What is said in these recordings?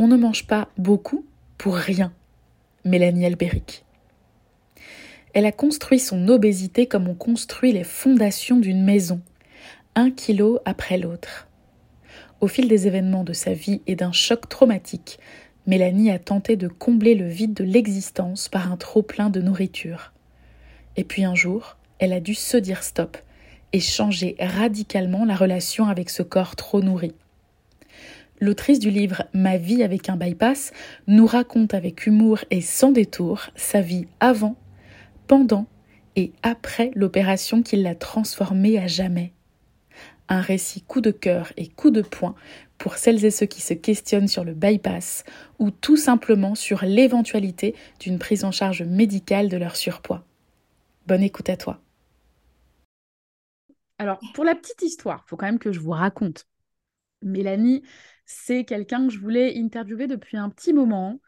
On ne mange pas beaucoup pour rien. Mélanie Albéric. Elle a construit son obésité comme on construit les fondations d'une maison, un kilo après l'autre. Au fil des événements de sa vie et d'un choc traumatique, Mélanie a tenté de combler le vide de l'existence par un trop-plein de nourriture. Et puis un jour, elle a dû se dire stop et changer radicalement la relation avec ce corps trop nourri. L'autrice du livre Ma vie avec un bypass nous raconte avec humour et sans détour sa vie avant, pendant et après l'opération qui l'a transformée à jamais. Un récit coup de cœur et coup de poing pour celles et ceux qui se questionnent sur le bypass ou tout simplement sur l'éventualité d'une prise en charge médicale de leur surpoids. Bonne écoute à toi. Alors, pour la petite histoire, il faut quand même que je vous raconte. Mélanie, c'est quelqu'un que je voulais interviewer depuis un petit moment.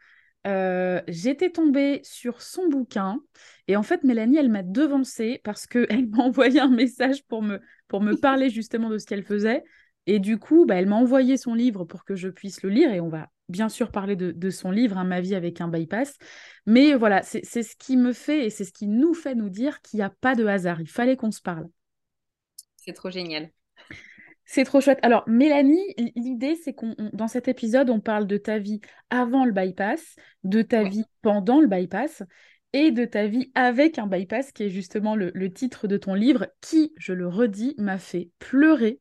Euh, j'étais tombée sur son bouquin et en fait Mélanie elle m'a devancée parce qu'elle m'a envoyé un message pour me, pour me parler justement de ce qu'elle faisait. Et du coup bah, elle m'a envoyé son livre pour que je puisse le lire. Et on va bien sûr parler de, son livre hein, Ma vie avec un bypass. Mais voilà c'est ce qui me fait et c'est ce qui nous fait nous dire qu'il n'y a pas de hasard. Il fallait qu'on se parle. C'est trop génial c'est trop chouette. Alors, Mélanie, l'idée, c'est qu'on, dans cet épisode, on parle de ta vie avant le bypass, de ta vie pendant le bypass et de ta vie avec un bypass, qui est justement le, titre de ton livre, qui, je le redis, m'a fait pleurer.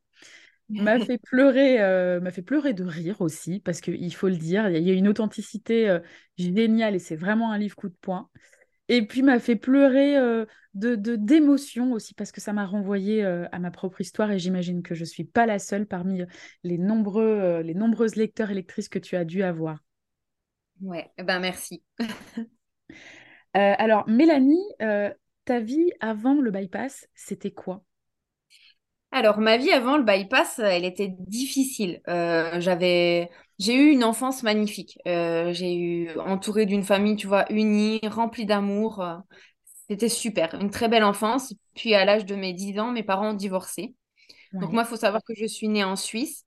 m'a fait pleurer, euh, m'a fait pleurer de rire aussi, parce qu'il faut le dire, il y a une authenticité euh, géniale et c'est vraiment un livre coup de poing. Et puis m'a fait pleurer euh, de d'émotion aussi parce que ça m'a renvoyé euh, à ma propre histoire et j'imagine que je ne suis pas la seule parmi les nombreux euh, les nombreuses lecteurs et lectrices que tu as dû avoir. Ouais, eh ben merci. alors Mélanie, ta vie avant le bypass, c'était quoi? Alors, ma vie avant le bypass, elle était difficile. j'avais j'ai eu une enfance magnifique. Euh, j'ai eu entouré d'une famille, tu vois, unie, remplie d'amour. C'était super, une très belle enfance. Puis à l'âge de mes 10 ans, mes parents ont divorcé. Donc moi, il faut savoir que je suis née en Suisse.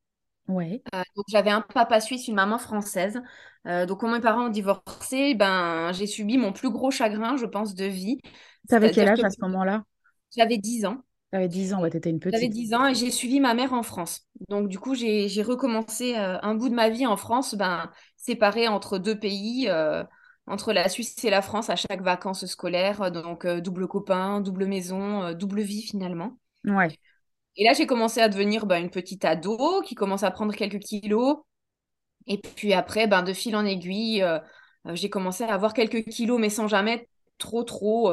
Ouais. Euh, donc j'avais un papa suisse, une maman française. Euh, donc quand mes parents ont divorcé, ben j'ai subi mon plus gros chagrin, je pense, de vie. Tu avais quel âge à ce moment-là? J'avais 10 ans. J'avais 10 ans, ouais, étais une petite. J'avais 10 ans et j'ai suivi ma mère en France. Donc, du coup, j'ai recommencé euh, un bout de ma vie en France, ben, séparée entre deux pays, euh, entre la Suisse et la France à chaque vacances scolaires. Donc, euh, double copain, double maison, double vie finalement. Ouais. Et là, j'ai commencé à devenir ben, une petite ado qui commence à prendre quelques kilos. Et puis après, ben, de fil en aiguille, j'ai commencé à avoir quelques kilos, mais sans jamais trop, trop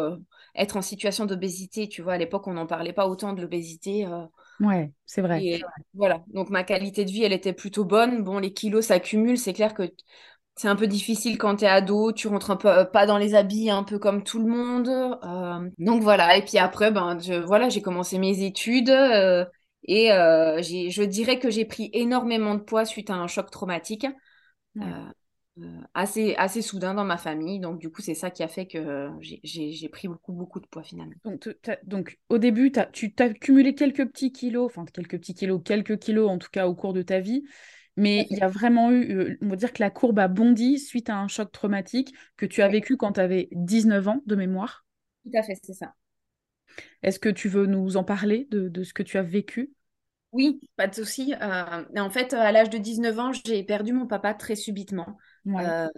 être en situation d'obésité. Tu vois, à l'époque, on n'en parlait pas autant de l'obésité. Euh. ouais, c'est vrai. voilà, donc ma qualité de vie, elle était plutôt bonne. Bon, les kilos s'accumulent, c'est clair que c'est un peu difficile quand tu es ado, tu rentres un peu euh, pas dans les habits, un peu comme tout le monde. Euh. donc voilà, et puis après, ben, je, voilà, j'ai commencé mes études. et je dirais que j'ai pris énormément de poids suite à un choc traumatique. Euh, assez, assez soudain dans ma famille. Donc, du coup, c'est ça qui a fait que j'ai pris beaucoup, beaucoup de poids finalement. Donc, donc au début, as, tu as cumulé quelques petits kilos, enfin, quelques petits kilos, quelques kilos en tout cas au cours de ta vie. Mais il y a vraiment eu, euh, on va dire que la courbe a bondi suite à un choc traumatique que tu as vécu quand tu avais 19 ans de mémoire. Tout à fait, c'est ça. Est-ce que tu veux nous en parler de, de ce que tu as vécu? Oui, pas de souci. Euh, en fait, à l'âge de 19 ans, j'ai perdu mon papa très subitement. Euh,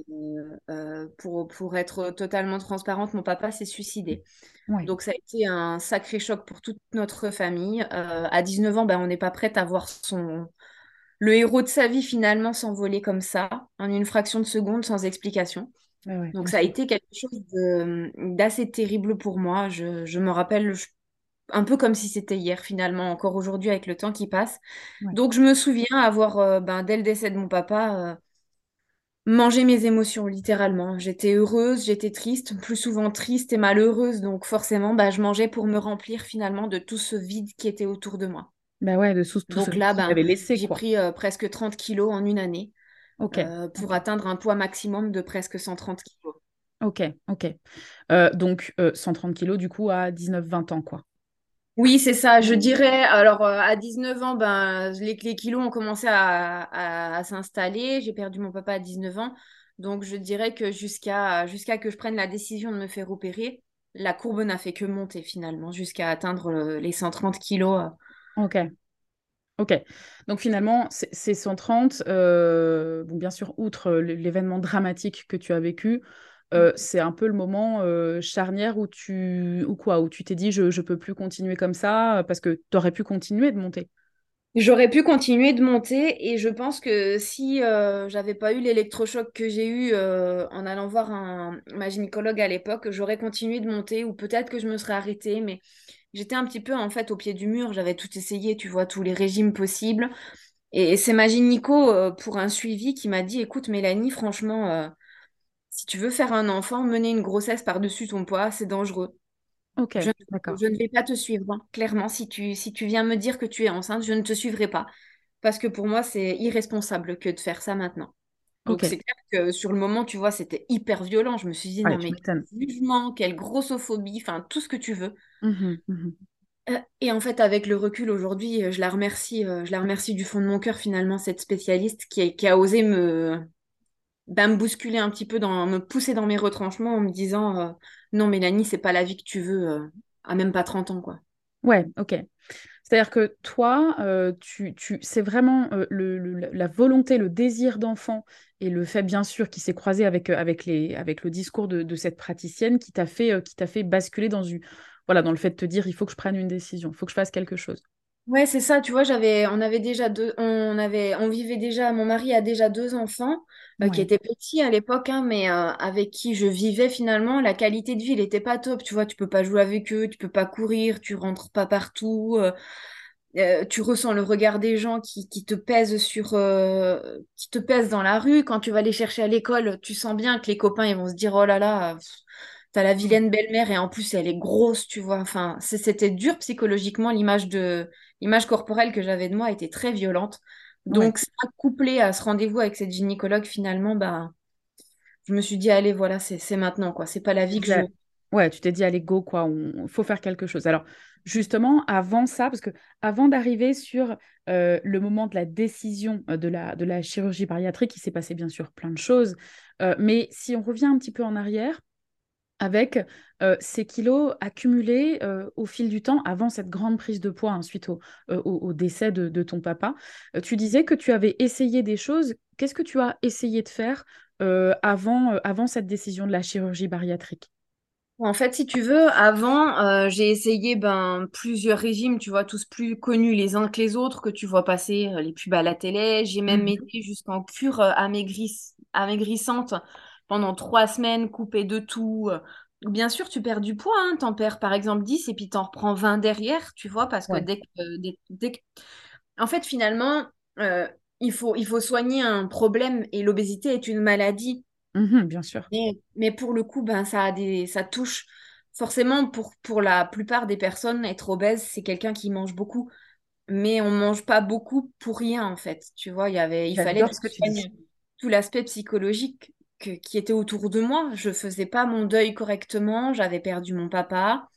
euh, pour, pour être totalement transparente, mon papa s'est suicidé. Donc ça a été un sacré choc pour toute notre famille. Euh, à 19 ans, ben, on n'est pas prête à voir son... le héros de sa vie finalement s'envoler comme ça, en une fraction de seconde, sans explication. Donc ça a été quelque chose d'assez terrible pour moi. Je, je me rappelle un peu comme si c'était hier finalement, encore aujourd'hui avec le temps qui passe. Donc je me souviens avoir, ben, dès le décès de mon papa, manger mes émotions, littéralement. J'étais heureuse, j'étais triste, plus souvent triste et malheureuse, donc forcément, bah, je mangeais pour me remplir finalement de tout ce vide qui était autour de moi. Bah ouais, de tout, donc ce là, bah, j'ai pris euh, presque 30 kilos en une année euh, pour atteindre un poids maximum de presque 130 kilos. Ok, ok. Euh, donc 130 kilos du coup à 19-20 ans, quoi. Oui, c'est ça. Je dirais, alors à 19 ans, ben, les, kilos ont commencé à, s'installer. J'ai perdu mon papa à 19 ans. Donc, je dirais que jusqu'à jusqu'à que je prenne la décision de me faire opérer, la courbe n'a fait que monter finalement, jusqu'à atteindre les 130 kilos. Ok. Ok. Donc, finalement, ces 130, euh, bien sûr, outre l'événement dramatique que tu as vécu, euh, c'est un peu le moment euh, charnière où tu ou quoi où tu t'es dit je ne peux plus continuer comme ça parce que tu aurais pu continuer de monter. J'aurais pu continuer de monter et je pense que si euh, j'avais pas eu l'électrochoc que j'ai eu euh, en allant voir un, ma gynécologue à l'époque, j'aurais continué de monter ou peut-être que je me serais arrêtée, mais j'étais un petit peu en fait au pied du mur, j'avais tout essayé, tu vois, tous les régimes possibles. Et, c'est ma gynéco euh, pour un suivi qui m'a dit, écoute Mélanie, franchement, si tu veux faire un enfant, mener une grossesse par-dessus ton poids, c'est dangereux. Ok, je, d'accord. je ne vais pas te suivre. hein. Clairement, si tu, si tu viens me dire que tu es enceinte, je ne te suivrai pas. Parce que pour moi, c'est irresponsable que de faire ça maintenant. Donc Ok. c'est clair que sur le moment, tu vois, c'était hyper violent. Je me suis dit, Ouais, non mais quel jugement, quelle grossophobie, enfin tout ce que tu veux. Mhm, mhm. Euh, et en fait, avec le recul aujourd'hui, euh, je la remercie, euh, je la remercie du fond de mon cœur finalement, cette spécialiste qui a, qui a osé me, bah, me bousculer un petit peu, dans, me pousser dans mes retranchements en me disant euh, non, Mélanie, c'est pas la vie que tu veux euh, à même pas 30 ans, quoi. Ouais, ok. C'est-à-dire que toi, euh, tu, tu, c'est vraiment euh, le, le- la volonté, le désir d'enfant et le fait, bien sûr, qui s'est croisé avec, avec, les, avec le discours de, de cette praticienne qui t'a fait, qui t'a fait basculer dans, une, voilà, dans le fait de te dire, il faut que je prenne une décision, il faut que je fasse quelque chose. Ouais, c'est ça, tu vois, j'avais, on avait déjà deux, on avait, on vivait déjà, mon mari a déjà deux enfants euh, qui Ouais. étaient petits à l'époque, hein, mais euh, avec qui je vivais finalement, la qualité de vie, elle était pas top, tu vois, tu peux pas jouer avec eux, tu peux pas courir, tu rentres pas partout, euh, tu ressens le regard des gens qui, qui te pèsent sur, euh, qui te pèsent dans la rue, quand tu vas les chercher à l'école, tu sens bien que les copains, ils vont se dire, oh là là, t'as la vilaine belle-mère et en plus elle est grosse, tu vois, enfin, c'était dur psychologiquement, l'image de l'image corporelle que j'avais de moi était très violente. Donc, ça, couplé à ce rendez-vous avec cette gynécologue, finalement, bah, je me suis dit, allez, voilà, c'est maintenant, quoi. C'est pas la vie que je. Ouais, tu t'es dit, allez, go, quoi, il faut faire quelque chose. Alors, justement, avant ça, parce que avant d'arriver sur euh, le moment de la décision euh, de la, de la chirurgie bariatrique, il s'est passé bien sûr plein de choses. Euh, mais si on revient un petit peu en arrière, avec euh, ces kilos accumulés euh, au fil du temps avant cette grande prise de poids hein, suite au, euh, au, au décès de, de ton papa, tu disais que tu avais essayé des choses. Qu'est-ce que tu as essayé de faire avant, avant cette décision de la chirurgie bariatrique? En fait, si tu veux, avant, euh, j'ai essayé ben, plusieurs régimes, tu vois, tous plus connus les uns que les autres, que tu vois passer euh, les pubs à la télé. J'ai même Mhm. été jusqu'en cure amaigris- amaigrissante pendant trois semaines, coupée de tout. euh. Bien sûr, tu perds du poids, hein, t'en perds par exemple 10 et puis t'en reprends 20 derrière, tu vois, parce que Ouais. dès que, dès, dès que- En fait, finalement, euh, il faut, il faut soigner un problème et l'obésité est une maladie. Mhm, bien sûr. Mais, mais pour le coup, ben, ça a des, ça touche forcément pour, pour la plupart des personnes, être obèse, c'est quelqu'un qui mange beaucoup. Mais on mange pas beaucoup pour rien, en fait. Tu vois, il y avait, il fallait tout l'aspect psychologique que- qui était autour de moi. Je faisais pas mon deuil correctement, j'avais perdu mon papa.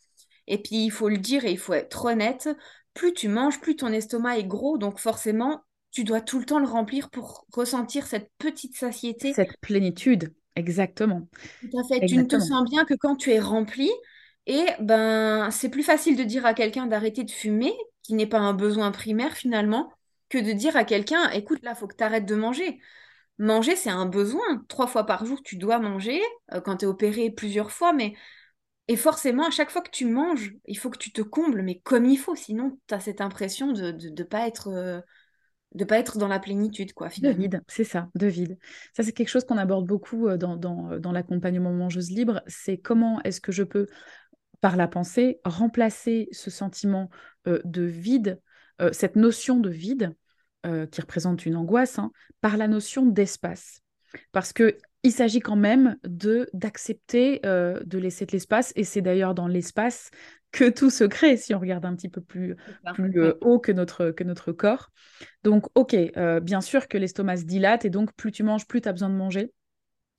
Et puis, il faut le dire et il faut être honnête, plus tu manges, plus ton estomac est gros. Donc forcément, tu dois tout le temps le remplir pour ressentir cette petite satiété Cette plénitude, exactement. tout à fait. Tu ne te sens bien que quand tu es rempli. Et ben, c'est plus facile de dire à quelqu'un d'arrêter de fumer, qui n'est pas un besoin primaire finalement, que de dire à quelqu'un, écoute, là, faut que tu arrêtes de manger. Manger, c'est un besoin. Trois fois par jour, tu dois manger, euh, quand tu es opéré plusieurs fois, mais... Et forcément, à chaque fois que tu manges, il faut que tu te combles, mais comme il faut, sinon tu as cette impression de ne de, de pas être, euh, de pas être dans la plénitude, quoi, De vide, c'est ça, de vide. Ça, c'est quelque chose qu'on aborde beaucoup euh, dans, dans, dans l'accompagnement mangeuse libre. C'est comment est-ce que je peux, par la pensée, remplacer ce sentiment euh, de vide, euh, cette notion de vide, euh, qui représente une angoisse, hein, par la notion d'espace. Parce que il s'agit quand même de d'accepter euh, de laisser de l'espace, et c'est d'ailleurs dans l'espace que tout se crée, si on regarde un petit peu plus, euh, haut que notre, que notre corps. Donc, ok, bien sûr que l'estomac se dilate, et donc plus tu manges, plus tu as besoin de manger.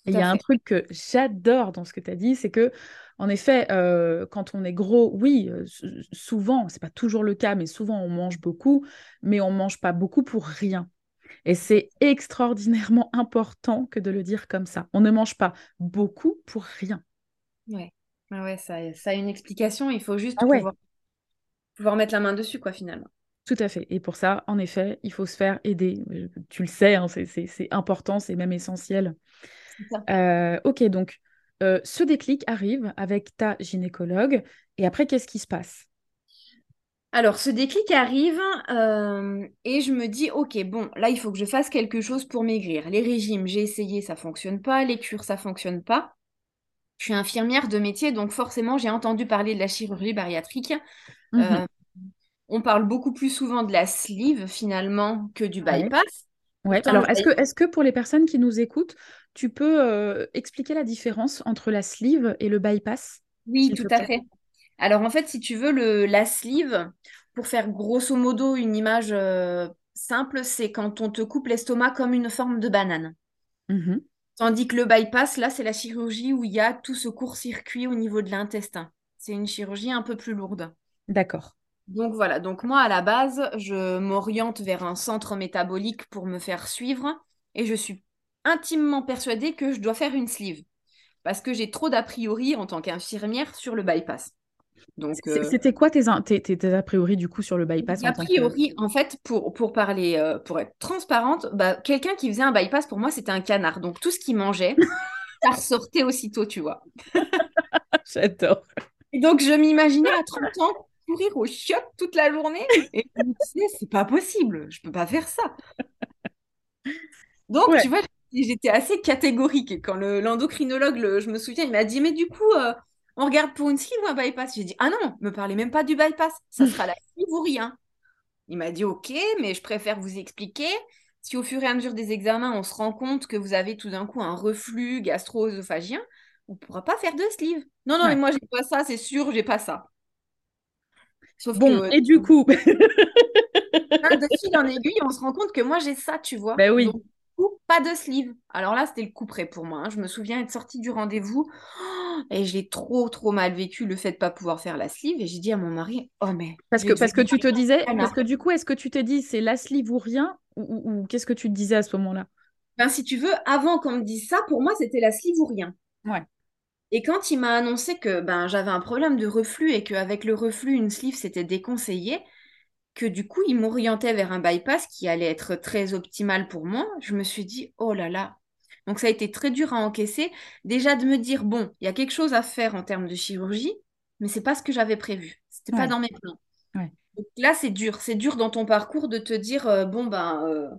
il y a un truc que j'adore dans ce que tu as dit, c'est que, en effet, euh, quand on est gros, oui, euh, souvent, c'est pas toujours le cas, mais souvent on mange beaucoup, mais on mange pas beaucoup pour rien. Et c'est extraordinairement important que de le dire comme ça. On ne mange pas beaucoup pour rien. Ouais, ah ouais ça, ça, a une explication. Il faut juste ah pouvoir, pouvoir mettre la main dessus, quoi, finalement. Tout à fait. Et pour ça, en effet, il faut se faire aider. Tu le sais, hein, c'est important, c'est même essentiel. Euh, ok, donc euh, ce déclic arrive avec ta gynécologue. Et après, qu'est-ce qui se passe? Alors, ce déclic arrive euh, et je me dis, ok, bon, là, il faut que je fasse quelque chose pour maigrir. Les régimes, j'ai essayé, ça fonctionne pas. Les cures, ça fonctionne pas. Je suis infirmière de métier, donc forcément, j'ai entendu parler de la chirurgie bariatrique. Mmh on parle beaucoup plus souvent de la sleeve finalement que du bypass. Ouais. Alors, est-ce que, est que pour les personnes qui nous écoutent, tu peux euh, expliquer la différence entre la sleeve et le bypass Oui, tout à fait. Alors, en fait, si tu veux, le, la sleeve, pour faire grosso modo une image euh, simple, c'est quand on te coupe l'estomac comme une forme de banane. Mmh Tandis que le bypass, là, c'est la chirurgie où il y a tout ce court-circuit au niveau de l'intestin. C'est une chirurgie un peu plus lourde. D'accord. Donc voilà, donc moi à la base, je m'oriente vers un centre métabolique pour me faire suivre et je suis intimement persuadée que je dois faire une sleeve parce que j'ai trop d'a priori en tant qu'infirmière sur le bypass. Donc euh, c'était quoi tes, tes, a priori du coup sur le bypass A priori, en fait, pour, pour parler, euh, pour être transparente, bah, quelqu'un qui faisait un bypass pour moi c'était un canard. Donc tout ce qu'il mangeait, ça ressortait aussitôt, tu vois. J'adore. Donc je m'imaginais à 30 ans courir au chiottes toute la journée. Et je me disais, c'est pas possible, je peux pas faire ça. Donc, tu vois, j'étais assez catégorique. Quand l'endocrinologue, je me souviens, il m'a dit, mais du coup, euh, on regarde pour une sleeve ou un bypass? J'ai dit, ah non, me parlez même pas du bypass, ça sera la sleeve ou rien. Il m'a dit, ok, mais je préfère vous expliquer. Si au fur et à mesure des examens, on se rend compte que vous avez tout d'un coup un reflux gastro-œsophagien, on ne pourra pas faire de sleeve. Non, non, mais moi, j'ai pas ça, c'est sûr, j'ai pas ça bon, et du coup? de fil en aiguille, on se rend compte que moi, j'ai ça, tu vois. Ben oui. Pas de sleeve. Alors là, c'était le coup près pour moi. Hein. Je me souviens être sortie du rendez-vous et j'ai trop, trop mal vécu le fait de pas pouvoir faire la sleeve. Et j'ai dit à mon mari, oh mais. Parce que, parce que tu te disais, parce que du coup, est-ce que tu t'es dit c'est la sleeve ou rien Ou, qu'est-ce que tu te disais à ce moment-là? Ben, Si tu veux, avant qu'on me dise ça, pour moi, c'était la sleeve ou rien. Ouais. Et quand il m'a annoncé que ben, j'avais un problème de reflux et qu'avec le reflux, une sleeve, c'était déconseillé, que du coup, il m'orientait vers un bypass qui allait être très optimal pour moi, je me suis dit, oh là là. Donc ça a été très dur à encaisser. Déjà de me dire, bon, il y a quelque chose à faire en termes de chirurgie, mais c'est pas ce que j'avais prévu. C'était pas dans mes plans. Donc là, c'est dur. C'est dur dans ton parcours de te dire, euh, bon, ben, euh,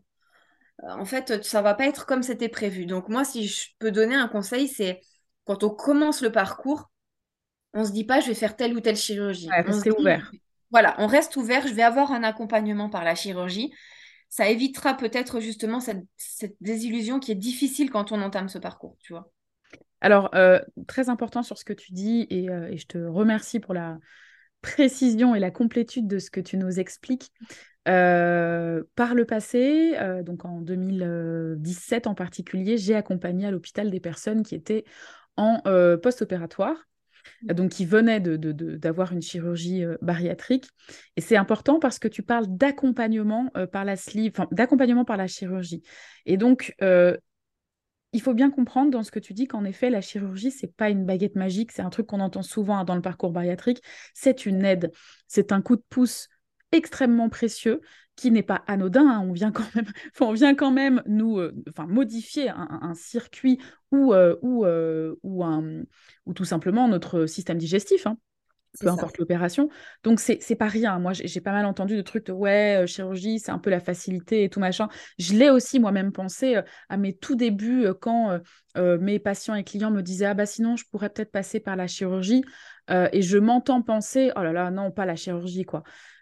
en fait, ça va pas être comme c'était prévu. Donc moi, si je peux donner un conseil, c'est quand on commence le parcours, on se dit pas je vais faire telle ou telle chirurgie. on ouvert. Voilà, on reste ouvert. Je vais avoir un accompagnement par la chirurgie. Ça évitera peut-être justement cette, désillusion qui est difficile quand on entame ce parcours, tu vois. Alors, euh, très important sur ce que tu dis, euh, et, je te remercie pour la précision et la complétude de ce que tu nous expliques. Euh, par le passé, donc en 2017 en particulier, j'ai accompagné à l'hôpital des personnes qui étaient en post-opératoire. Donc qui venait d'avoir une chirurgie euh, bariatrique. Et c'est important parce que tu parles d'accompagnement euh, par la sleeve, d'accompagnement par la chirurgie. Et donc, il faut bien comprendre dans ce que tu dis qu'en effet, la chirurgie, c'est pas une baguette magique, c'est un truc qu'on entend souvent dans le parcours bariatrique, c'est une aide, c'est un coup de pouce extrêmement précieux qui n'est pas anodin. Hein. On, vient quand même, on vient quand même nous euh, enfin, modifier un, circuit ou, euh, ou, euh, ou, un, ou tout simplement notre système digestif. Hein, peu importe l'opération. Donc, c'est, c'est pas rien. Moi, j'ai, pas mal entendu de trucs de ouais, chirurgie, c'est un peu la facilité et tout machin. Je l'ai aussi moi-même pensé à mes tout débuts quand mes patients et clients me disaient ah bah sinon, je pourrais peut-être passer par la chirurgie. et je m'entends penser oh là là, non, pas la chirurgie, quoi.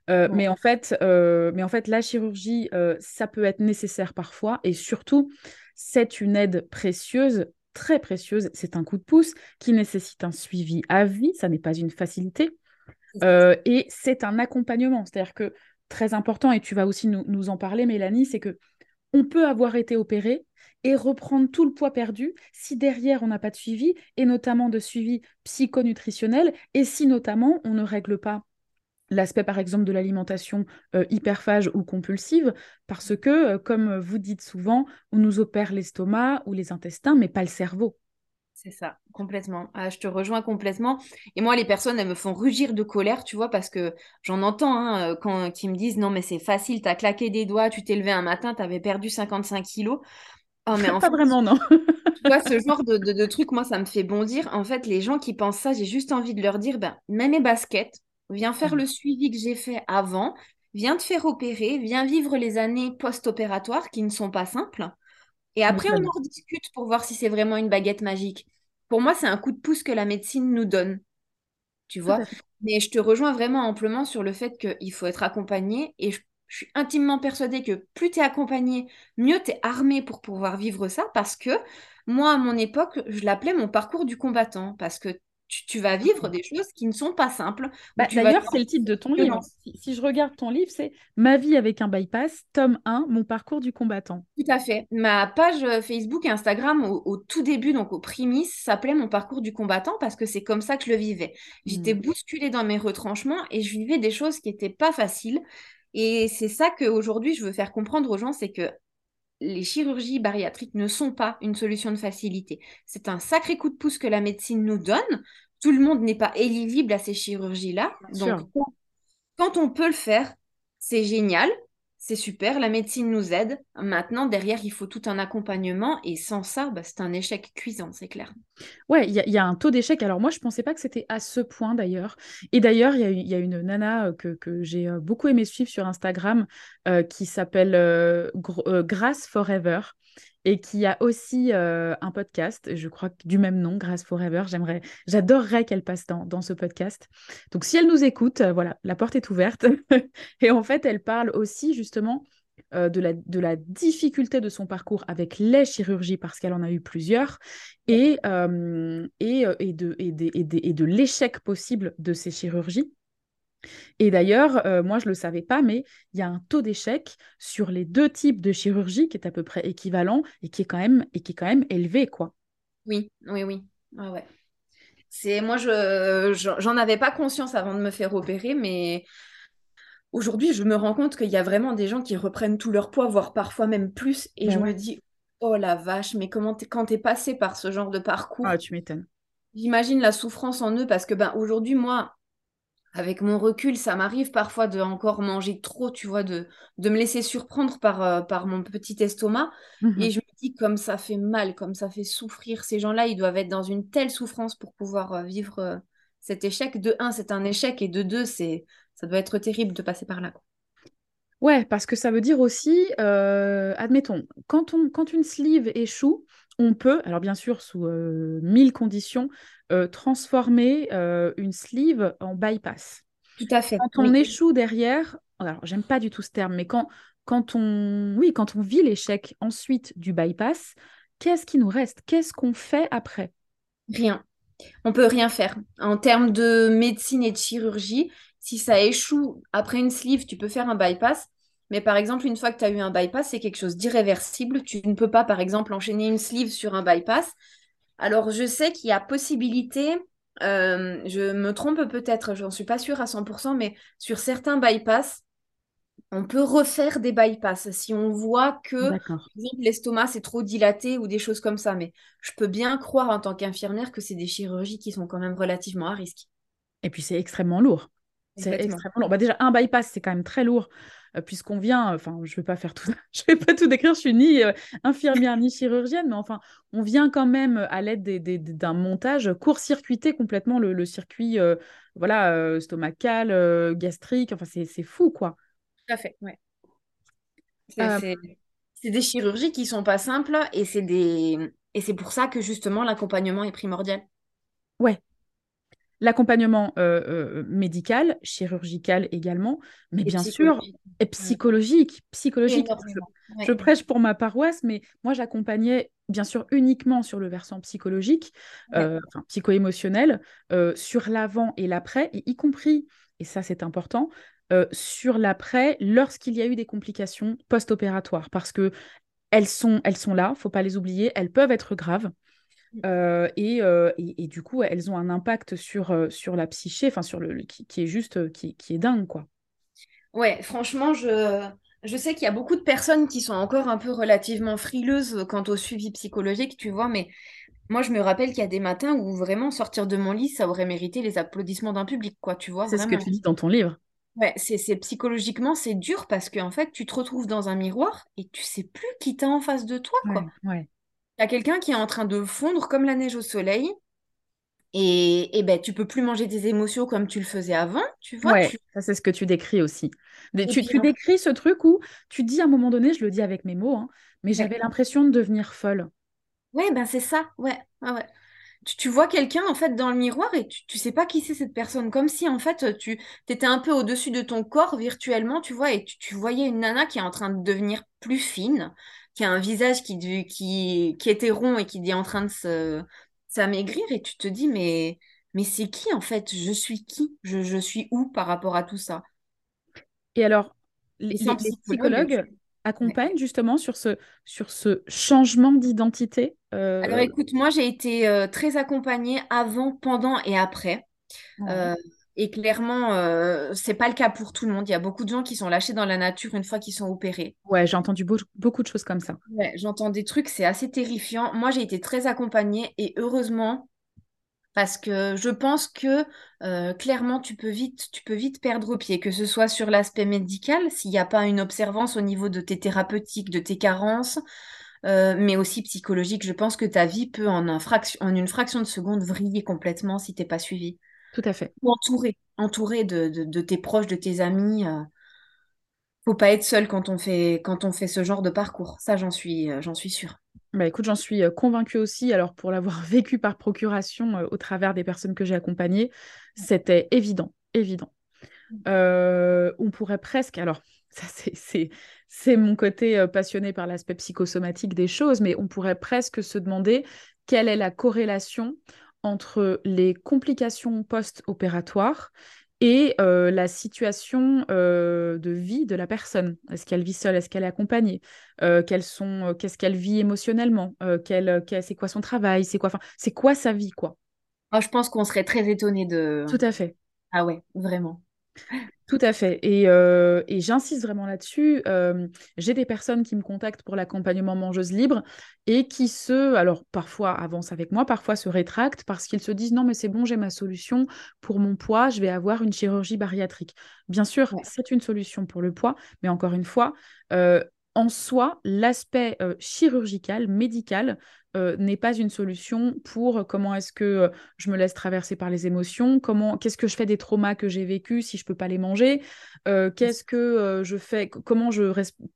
Euh, mais, en fait, euh, mais en fait, la chirurgie, euh, ça peut être nécessaire parfois et surtout, c'est une aide précieuse, très précieuse. C'est un coup de pouce qui nécessite un suivi à vie, ça n'est pas une facilité. et c'est un accompagnement, c'est-à-dire que très important, et tu vas aussi nous, nous en parler, Mélanie, c'est que on peut avoir été opéré et reprendre tout le poids perdu si derrière on n'a pas de suivi, et notamment de suivi psychonutritionnel, et si notamment on ne règle pas l'aspect par exemple de l'alimentation euh, hyperphage ou compulsive, parce que, euh, comme vous dites souvent, on nous opère l'estomac ou les intestins, mais pas le cerveau. C'est ça, complètement. Ah, je te rejoins complètement. Et moi, les personnes, elles me font rugir de colère, tu vois, parce que j'en entends hein, euh, quand ils me disent non, mais c'est facile, tu as claqué des doigts, tu t'es levé un matin, tu avais perdu 55 kilos. Oh, mais en pas vraiment, non. tu vois, ce genre de, de, truc, moi, ça me fait bondir. En fait, les gens qui pensent ça, j'ai juste envie de leur dire ben, mets mes baskets, viens faire mmh. le suivi que j'ai fait avant, viens te faire opérer, viens vivre les années post-opératoires qui ne sont pas simples. Et après, on en rediscute pour voir si c'est vraiment une baguette magique. Pour moi, c'est un coup de pouce que la médecine nous donne. Tu vois? Mais je te rejoins vraiment amplement sur le fait qu'il faut être accompagné. Et je, suis intimement persuadée que plus tu es accompagné, mieux tu es armé pour pouvoir vivre ça. Parce que moi, à mon époque, je l'appelais mon parcours du combattant. Parce que tu, vas vivre des choses qui ne sont pas simples. Bah, d'ailleurs, c'est le titre de ton livre. Si, je regarde ton livre, c'est Ma vie avec un bypass, tome 1, mon parcours du combattant. Tout à fait. Ma page euh, Facebook et Instagram au, tout début, donc au primis, s'appelait mon parcours du combattant parce que c'est comme ça que je le vivais. J'étais hmm. bousculée dans mes retranchements et je vivais des choses qui n'étaient pas faciles. Et c'est ça qu'aujourd'hui, je veux faire comprendre aux gens, c'est que les chirurgies bariatriques ne sont pas une solution de facilité. C'est un sacré coup de pouce que la médecine nous donne. Tout le monde n'est pas éligible à ces chirurgies-là. Donc, quand on peut le faire, c'est génial c'est super, la médecine nous aide. Maintenant, derrière, il faut tout un accompagnement et sans ça, bah, c'est un échec cuisant, c'est clair. Ouais, il y, a un taux d'échec. Alors moi, je ne pensais pas que c'était à ce point d'ailleurs. Et d'ailleurs, il y, a une nana euh, que, j'ai euh, beaucoup aimé suivre sur Instagram euh, qui s'appelle Grace Forever et qui a aussi euh, un podcast, je crois du même nom, Grace Forever. J'aimerais, j'adorerais qu'elle passe dans, ce podcast. Donc si elle nous écoute, euh, voilà, la porte est ouverte. et en fait, elle parle aussi justement euh, de, la, difficulté de son parcours avec les chirurgies, parce qu'elle en a eu plusieurs, et de l'échec possible de ces chirurgies. Et d'ailleurs, euh, moi, je ne le savais pas, mais il y a un taux d'échec sur les deux types de chirurgie qui est à peu près équivalent et qui est quand même, et qui est quand même élevé, quoi. Oui, oui, oui. ouais. C'est, moi, je, j'en avais pas conscience avant de me faire opérer, mais aujourd'hui, je me rends compte qu'il y a vraiment des gens qui reprennent tout leur poids, voire parfois même plus. Et ben je me dis, oh la vache, mais comment quand tu es passé par ce genre de parcours? Ah, tu m'étonnes. J'imagine la souffrance en eux parce que ben, aujourd'hui, moi, avec mon recul, ça m'arrive parfois de encore manger trop, tu vois, de, de me laisser surprendre par, euh, par mon petit estomac. Mmh Et je me dis, comme ça fait mal, comme ça fait souffrir, ces gens-là, ils doivent être dans une telle souffrance pour pouvoir euh, vivre euh, cet échec. De un, c'est un échec, et de deux, c'est ça doit être terrible de passer par là. Ouais, parce que ça veut dire aussi, admettons, quand, on, quand une sleeve échoue, on peut, alors bien sûr sous mille conditions, euh, transformer euh, une sleeve en bypass. Tout à fait. Quand on échoue derrière, alors j'aime pas du tout ce terme, mais quand, quand on, oui, quand on vit l'échec ensuite du bypass, qu'est-ce qui nous reste? Qu'est-ce qu'on fait après? Rien. On peut rien faire. En termes de médecine et de chirurgie, si ça échoue après une sleeve, tu peux faire un bypass. Mais par exemple, une fois que tu as eu un bypass, c'est quelque chose d'irréversible. Tu ne peux pas, par exemple, enchaîner une sleeve sur un bypass alors, je sais qu'il y a possibilité, euh, je me trompe peut-être, j'en suis pas sûre à 100%, mais sur certains bypass, on peut refaire des bypass si on voit que l'estomac c'est trop dilaté ou des choses comme ça. Mais je peux bien croire en tant qu'infirmière que c'est des chirurgies qui sont quand même relativement à risque. Et puis c'est extrêmement lourd. C'est extrêmement lourd. Bah, déjà, un bypass, c'est quand même très lourd. Euh, puisqu'on vient, enfin, je ne vais pas faire tout, je vais pas tout décrire, je suis ni euh, infirmière ni chirurgienne, mais enfin, on vient quand même à l'aide d'un montage court-circuiter complètement le, circuit, euh, voilà, stomacal, gastrique, enfin, c'est fou, quoi. Tout à fait, ouais. C'est des chirurgies qui sont pas simples et c'est des et c'est pour ça que justement l'accompagnement est primordial. Ouais, l'accompagnement euh, euh, médical, chirurgical également, mais bien sûr, et psychologique. psychologique. Je, prêche pour ma paroisse, mais moi j'accompagnais bien sûr uniquement sur le versant psychologique, euh, psycho-émotionnel, sur l'avant et l'après, et y compris, et ça c'est important, sur l'après lorsqu'il y a eu des complications post-opératoires, parce que elles sont, elles sont là, faut pas les oublier, elles peuvent être graves. Mm. Euh, et, et, du coup, elles ont un impact sur, sur la psyché, enfin sur le, qui, qui, est juste, qui, qui est dingue, quoi. Ouais, franchement, je, je sais qu'il y a beaucoup de personnes qui sont encore un peu relativement frileuses quant au suivi psychologique, tu vois, mais moi, je me rappelle qu'il y a des matins où vraiment sortir de mon lit, ça aurait mérité les applaudissements d'un public, quoi, tu vois. C'est ce que tu dis dans ton livre. Ouais, c'est psychologiquement, c'est dur parce qu'en fait, tu te retrouves dans un miroir et tu sais plus qui t'as en face de toi, quoi. Ouais, y a quelqu'un qui est en train de fondre comme la neige au soleil et, et ben, tu peux plus manger des émotions comme tu le faisais avant, tu vois. Ouais, ça c'est ce que tu décris aussi. tu, tu décris ce truc où tu dis à un moment donné, je le dis avec mes mots, hein, mais j'avais l'impression de devenir folle. Ouais, ben c'est ça, ouais. ouais. Tu, vois quelqu'un en fait dans le miroir et tu, tu sais pas qui c'est cette personne, comme si en fait tu étais un peu au-dessus de ton corps virtuellement, tu vois, et tu, voyais une nana qui est en train de devenir plus fine, qui a un visage qui, qui, qui était rond et qui est en train de se, s'amaigrir, et tu te dis, mais, mais c'est qui en fait? Je suis qui? Je, je suis où par rapport à tout ça? Et alors, les, les psychologues accompagne justement sur ce, sur ce changement d'identité euh, Alors écoute, moi j'ai été euh, très accompagnée avant, pendant et après. Euh, et clairement, c'est pas le cas pour tout le monde. Il y a beaucoup de gens qui sont lâchés dans la nature une fois qu'ils sont opérés. Ouais, j'ai entendu beaucoup de choses comme ça. Ouais, j'entends des trucs, c'est assez terrifiant. Moi j'ai été très accompagnée et heureusement, parce que je pense que euh, clairement tu peux vite tu peux vite perdre pied que ce soit sur l'aspect médical s'il n'y a pas une observance au niveau de tes thérapeutiques de tes carences euh, mais aussi psychologique je pense que ta vie peut en, en une fraction de seconde vriller complètement si t'es pas suivi tout à fait entouré entouré de, tes proches de tes amis euh, faut pas être seul quand on fait quand on fait ce genre de parcours ça j'en suis j'en suis sûre bah écoute, j'en suis euh, convaincue aussi. Alors pour l'avoir vécu par procuration euh, au travers des personnes que j'ai accompagnées, c'était évident, évident. Mmh. Euh, on pourrait presque, alors ça c'est c'est mon côté passionné par l'aspect psychosomatique des choses, mais on pourrait presque se demander quelle est la corrélation entre les complications post-opératoires et euh, la situation euh, de vie de la personne. Est-ce qu'elle vit seule? Est-ce qu'elle est accompagnée? Euh, Qu'est-ce qu'elle vit émotionnellement? C'est quoi son travail? C'est quoi, c'est quoi sa vie quoi? Ah, Je pense qu'on serait très étonné de. Tout à fait. Ah ouais, vraiment. Tout à fait. Et, euh, et j'insiste vraiment là-dessus. Euh, j'ai des personnes qui me contactent pour l'accompagnement mangeuse libre et qui se, alors parfois avancent avec moi, parfois se rétractent parce qu'ils se disent non mais c'est bon, j'ai ma solution pour mon poids, je vais avoir une chirurgie bariatrique. Bien sûr, c'est une solution pour le poids, mais encore une fois, euh, en soi, l'aspect chirurgical, médical, euh, n'est pas une solution pour euh, comment est-ce que euh, je me laisse traverser par les émotions, comment, qu'est-ce que je fais des traumas que j'ai vécus si je peux pas les manger, qu'est-ce que je fais, comment je,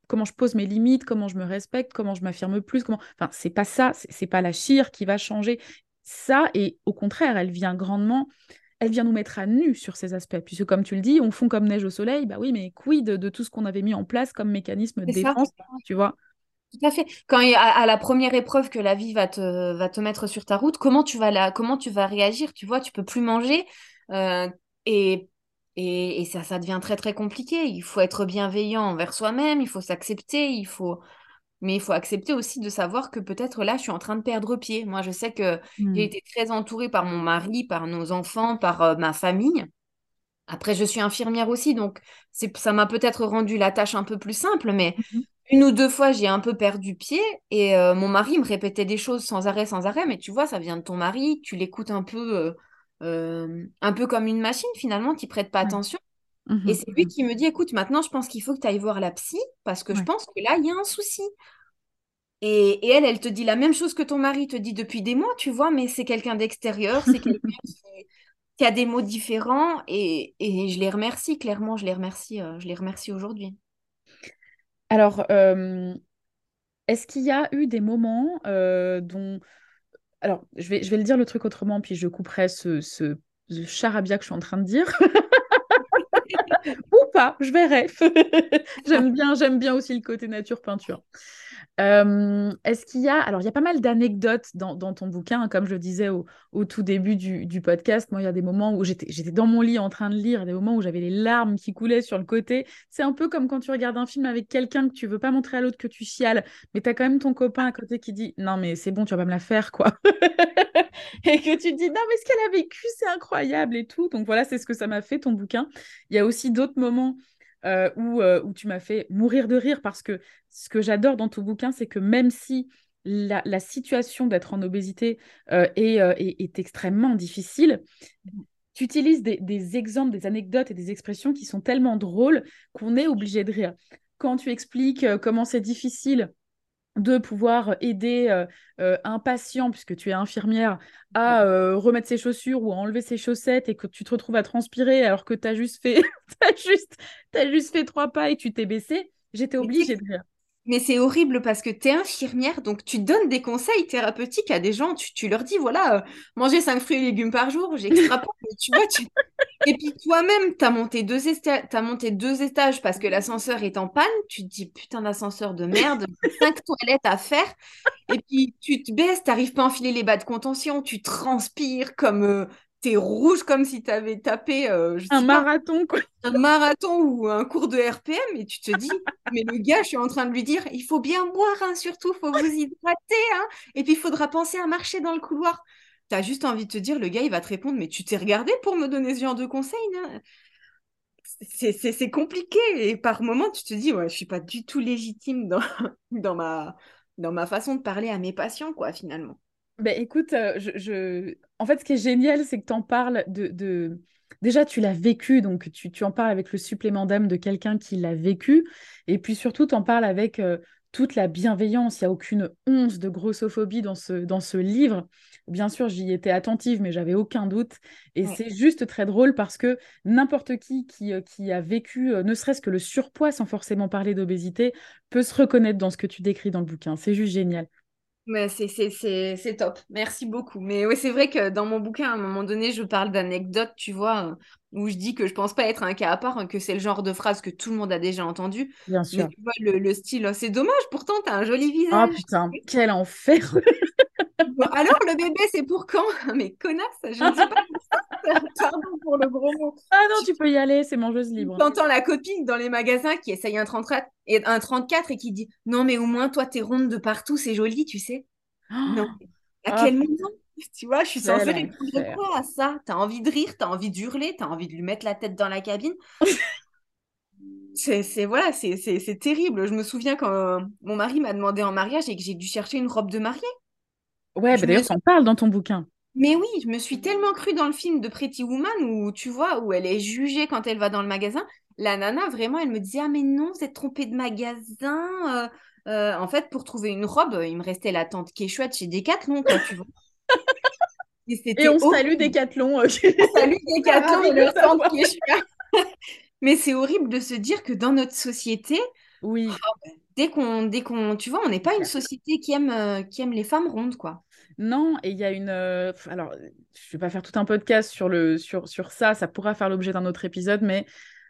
comment je pose mes limites, comment je me respecte, comment je m'affirme plus, comment, enfin c'est pas ça, c'est pas la chire qui va changer. Ça et au contraire elle vient grandement elle vient nous mettre à nu sur ces aspects. Puisque, comme tu le dis, on fond comme neige au soleil. Bah oui, mais quid de, tout ce qu'on avait mis en place comme mécanisme de défense, tu vois? Tout à fait. Quand à, la première épreuve que la vie va te, va te mettre sur ta route, comment tu vas, la, comment tu vas réagir Tu vois, tu peux plus manger euh, et, et, et, ça, ça devient très très compliqué. Il faut être bienveillant envers soi-même, il faut s'accepter, il faut... mais il faut accepter aussi de savoir que peut-être là, je suis en train de perdre pied. Moi, je sais que j'ai hmm. été très entourée par mon mari, par nos enfants, par euh, ma famille. Après, je suis infirmière aussi, donc ça m'a peut-être rendu la tâche un peu plus simple, mais mhm une ou deux fois, j'ai un peu perdu pied et euh, mon mari me répétait des choses sans arrêt, sans arrêt. Mais tu vois, ça vient de ton mari, tu l'écoutes un peu, euh, un peu comme une machine finalement, qui prête pas attention. Mmh et c'est lui qui me dit, écoute, maintenant, je pense qu'il faut que tu ailles voir la psy parce que je pense que là, il y a un souci. Et, elle, elle te dit la même chose que ton mari te dit depuis des mois, tu vois, mais c'est quelqu'un d'extérieur, c'est quelqu'un qui, a des mots différents et, et, je les remercie, clairement, je les remercie, je les remercie aujourd'hui. Alors, euh, est-ce qu'il y a eu des moments euh, dont... Alors, je vais, je vais le dire le truc autrement, puis je couperai ce, ce, charabia que je suis en train de dire. Ou pas, je verrai. j'aime bien, j'aime bien aussi le côté nature peinture. Est-ce qu'il y a... Alors, il y a pas mal d'anecdotes dans, ton bouquin, comme je le disais au, tout début du, podcast. Moi, il y a des moments où j'étais dans mon lit en train de lire, des moments où j'avais les larmes qui coulaient sur le côté. C'est un peu comme quand tu regardes un film avec quelqu'un que tu veux pas montrer à l'autre que tu chiales, mais tu as quand même ton copain à côté qui dit « Non, mais c'est bon, tu vas pas me la faire, quoi !» Et que tu te dis « Non, mais ce qu'elle a vécu, c'est incroyable et tout !» Donc voilà, c'est ce que ça m'a fait, ton bouquin. Il y a aussi d'autres moments euh, euh, où, tu m'as fait mourir de rire parce que ce que j'adore dans ton bouquin, c'est que même si la, situation d'être en obésité euh, est, extrêmement difficile, tu utilises des, exemples, des anecdotes et des expressions qui sont tellement drôles qu'on est obligé de rire. Quand tu expliques comment c'est difficile de pouvoir aider euh, euh, un patient, puisque tu es infirmière, à euh, remettre ses chaussures ou à enlever ses chaussettes et que tu te retrouves à transpirer alors que tu as juste fait as juste, as juste fait trois pas et tu t'es baissé, j'étais obligée de rire. Mais c'est horrible parce que tu es infirmière, donc tu donnes des conseils thérapeutiques à des gens. Tu, leur dis, voilà, manger cinq fruits et légumes par jour, j'extrapole, tu vois. Et puis toi-même, tu as, monté deux as monté deux étages parce que l'ascenseur est en panne. Tu te dis, putain d'ascenseur de merde, cinq toilettes à faire. Et puis tu te baisses, tu n'arrives pas à enfiler les bas de contention, tu transpires comme, t'es rouge comme si t'avais tapé euh, un marathon quoi. Un marathon ou un cours de RPM et tu te dis mais le gars je suis en train de lui dire il faut bien boire hein, surtout faut vous hydrater hein, et puis il faudra penser à marcher dans le couloir. T'as juste envie de te dire le gars il va te répondre mais tu t'es regardé pour me donner ce genre de conseils c'est compliqué et par moments tu te dis ouais je suis pas du tout légitime dans, dans ma dans ma façon de parler à mes patients quoi finalement. Ben, écoute, euh, je, en fait, ce qui est génial, c'est que tu en parles de, Déjà, tu l'as vécu, donc tu, en parles avec le supplément d'âme de quelqu'un qui l'a vécu. Et puis surtout, tu en parles avec euh, toute la bienveillance. Il n'y a aucune once de grossophobie dans ce, dans ce livre. Bien sûr, j'y étais attentive, mais j'avais aucun doute. Et c'est juste très drôle parce que n'importe qui qui, euh, qui, a vécu, ne serait-ce que le surpoids, sans forcément parler d'obésité, peut se reconnaître dans ce que tu décris dans le bouquin. C'est juste génial. Mais c'est top. Merci beaucoup. Mais oui, c'est vrai que dans mon bouquin, à un moment donné, je parle d'anecdotes, tu vois, euh, où je dis que je pense pas être un cas à part, hein, que c'est le genre de phrase que tout le monde a déjà entendu. Bien sûr. Mais tu vois, le, le style, oh, c'est dommage, pourtant, tu as un joli visage. Ah putain, quel enfer alors, le bébé, c'est pour quand? Mais connasse, je ne sais pas. Pardon pour le gros mot. Ah non, tu peux y aller, c'est mangeuse libre. T'entends la copine dans les magasins qui essaye un 34 et, un 34 et qui dit Non, mais au moins, toi, t'es ronde de partout, c'est joli, tu sais. non. À ah, quel moment? Tu vois, je suis censée répondre de quoi à ça T'as envie de rire, t'as envie d'hurler, t'as envie de lui mettre la tête dans la cabine c'est voilà, c'est terrible. Je me souviens quand mon mari m'a demandé en mariage et que j'ai dû chercher une robe de mariée. Ouais, bah d'ailleurs, on parle dans ton bouquin. Mais oui, je me suis tellement crue dans le film de Pretty Woman où tu vois, où elle est jugée quand elle va dans le magasin. La nana, vraiment, elle me disait Ah, mais non, vous êtes trompée de magasin. Euh, euh, en fait, pour trouver une robe, il me restait la tante qui est chouette chez Decathlon, quoi, tu vois. Et, on salue Decathlon. on salue Decathlon et le tante qui est chouette. mais c'est horrible de se dire que dans notre société, oui. Oh, ben, dès qu'on, dès qu'on, tu vois, on n'est pas une société qui aime, euh, qui aime les femmes rondes, quoi. Non, et il y a une. Euh, alors, je vais pas faire tout un podcast sur, le, sur, sur ça, ça pourra faire l'objet d'un autre épisode, mais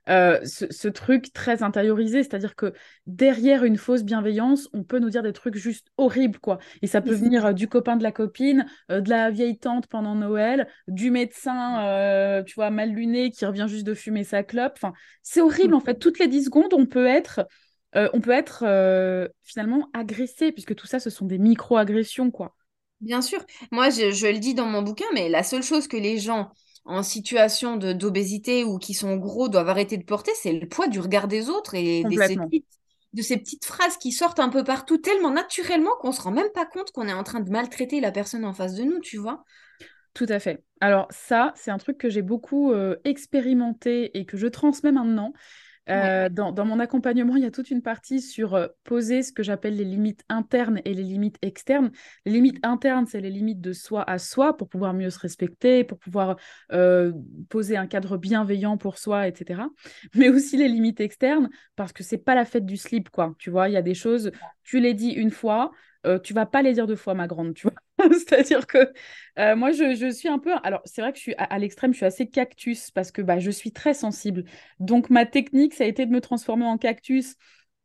euh, ce, truc très intériorisé, c'est-à-dire que derrière une fausse bienveillance, on peut nous dire des trucs juste horribles, quoi. Et ça peut venir euh, du copain de la copine, de la vieille tante pendant Noël, du médecin, tu vois, mal luné qui revient juste de fumer sa clope. Enfin, c'est horrible, en fait. Toutes les 10 secondes, on peut être. On peut être finalement agressé, puisque tout ça, ce sont des micro-agressions, quoi. Bien sûr. Moi, je, le dis dans mon bouquin, mais la seule chose que les gens en situation d'obésité ou qui sont gros doivent arrêter de porter, c'est le poids du regard des autres et de ces petites phrases qui sortent un peu partout tellement naturellement qu'on se rend même pas compte qu'on est en train de maltraiter la personne en face de nous, tu vois. Tout à fait. Alors ça, c'est un truc que j'ai beaucoup euh, expérimenté et que je transmets maintenant. Euh, dans, mon accompagnement, il y a toute une partie sur euh, poser ce que j'appelle les limites internes et les limites externes. Les limites internes, c'est les limites de soi à soi pour pouvoir mieux se respecter, pour pouvoir euh, poser un cadre bienveillant pour soi, etc. Mais aussi les limites externes parce que c'est pas la fête du slip, quoi. Tu vois, il y a des choses, tu les dis une fois, tu vas pas les dire deux fois, ma grande, tu vois. C'est-à-dire que euh, moi, je, suis un peu. Alors, c'est vrai que je suis à, l'extrême, je suis assez cactus parce que bah, je suis très sensible. Donc, ma technique, ça a été de me transformer en cactus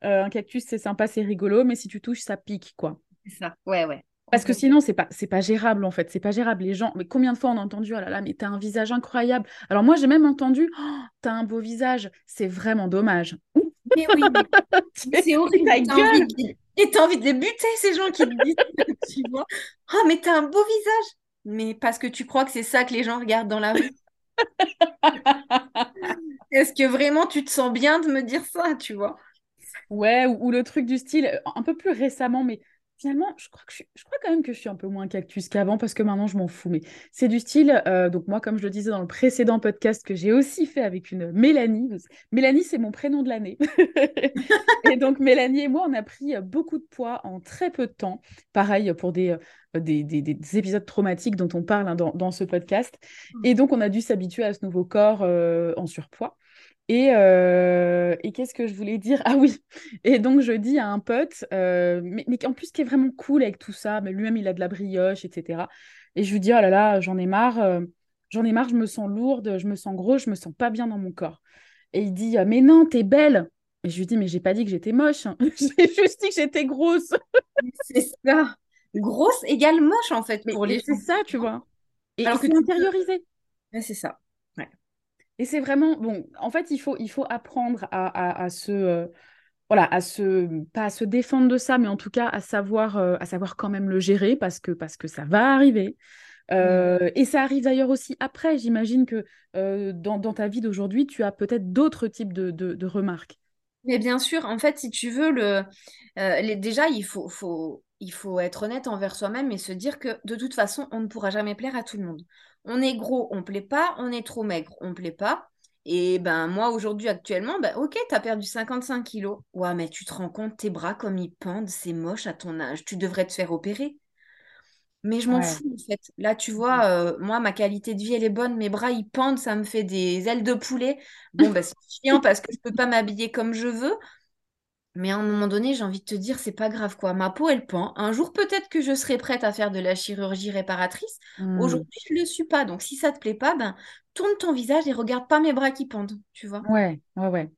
un cactus, c'est sympa, c'est rigolo, mais si tu touches, ça pique, quoi. C'est ça, ouais, ouais. Parce que sinon, c'est pas, c'est pas gérable en fait. C'est pas gérable. Les gens, mais combien de fois on a entendu, oh là là, mais t'as un visage incroyable. Alors moi, j'ai même entendu, oh, t'as un beau visage. C'est vraiment dommage. Mais oui, mais c'est horrible. T'as envie, de... Et t'as envie de les buter, ces gens qui te disent, tu vois. Oh, mais t'as un beau visage. Mais parce que tu crois que c'est ça que les gens regardent dans la rue. Est-ce que vraiment tu te sens bien de me dire ça, tu vois? Ouais, ou, le truc du style, un peu plus récemment, mais finalement, je crois, que je, crois quand même que je suis un peu moins cactus qu'avant parce que maintenant, je m'en fous. Mais c'est du style, euh, donc moi, comme je le disais dans le précédent podcast que j'ai aussi fait avec une Mélanie, Mélanie, c'est mon prénom de l'année. et donc, Mélanie et moi, on a pris beaucoup de poids en très peu de temps. Pareil pour des, euh, des, des, épisodes traumatiques dont on parle hein, dans, dans, ce podcast. Mmh. Et donc, on a dû s'habituer à ce nouveau corps euh, en surpoids. Et, euh, et qu'est-ce que je voulais dire? Ah oui, et donc je dis à un pote, euh, mais, mais, en plus qui est vraiment cool avec tout ça, mais lui-même il a de la brioche, etc. Et je lui dis, oh là là, j'en ai marre, euh, j'en ai marre, je me sens lourde, je me sens grosse, je me sens pas bien dans mon corps. Et il dit, mais non, t'es belle. Et je lui dis, mais j'ai pas dit que j'étais moche, hein. j'ai juste dit que j'étais grosse. c'est ça, grosse égale moche en fait. pour les c'est ça, tu vois. Et, Alors c'est intériorisé. c'est ça. Et c'est vraiment, bon, en fait, il faut, il faut apprendre à, à, se, euh, voilà, à se, pas à se défendre de ça, mais en tout cas à savoir, euh, à savoir quand même le gérer parce que, parce que ça va arriver. Euh, et ça arrive d'ailleurs aussi après. J'imagine que dans, dans, ta vie d'aujourd'hui, tu as peut-être d'autres types de, de, remarques. Mais bien sûr, en fait, si tu veux, le, les, déjà, il faut, faut, il faut être honnête envers soi-même et se dire que de toute façon, on ne pourra jamais plaire à tout le monde. On est gros, on plaît pas, on est trop maigre, on plaît pas. Et ben moi aujourd'hui actuellement, ben ok, as perdu 55 kilos. Ouais, mais tu te rends compte, tes bras comme ils pendent, c'est moche à ton âge. Tu devrais te faire opérer. Mais je m'en fous en fait. Là, tu vois, euh, moi, ma qualité de vie, elle est bonne. Mes bras, ils pendent, ça me fait des ailes de poulet. Bon, ben, c'est chiant parce que je peux pas m'habiller comme je veux. Mais à un moment donné, j'ai envie de te dire, c'est pas grave quoi. Ma peau, elle pend. Un jour, peut-être que je serai prête à faire de la chirurgie réparatrice. Hmm. Aujourd'hui, je le suis pas. Donc, si ça te plaît pas, ben tourne ton visage et regarde pas mes bras qui pendent, tu vois. Ouais, ouais, ouais.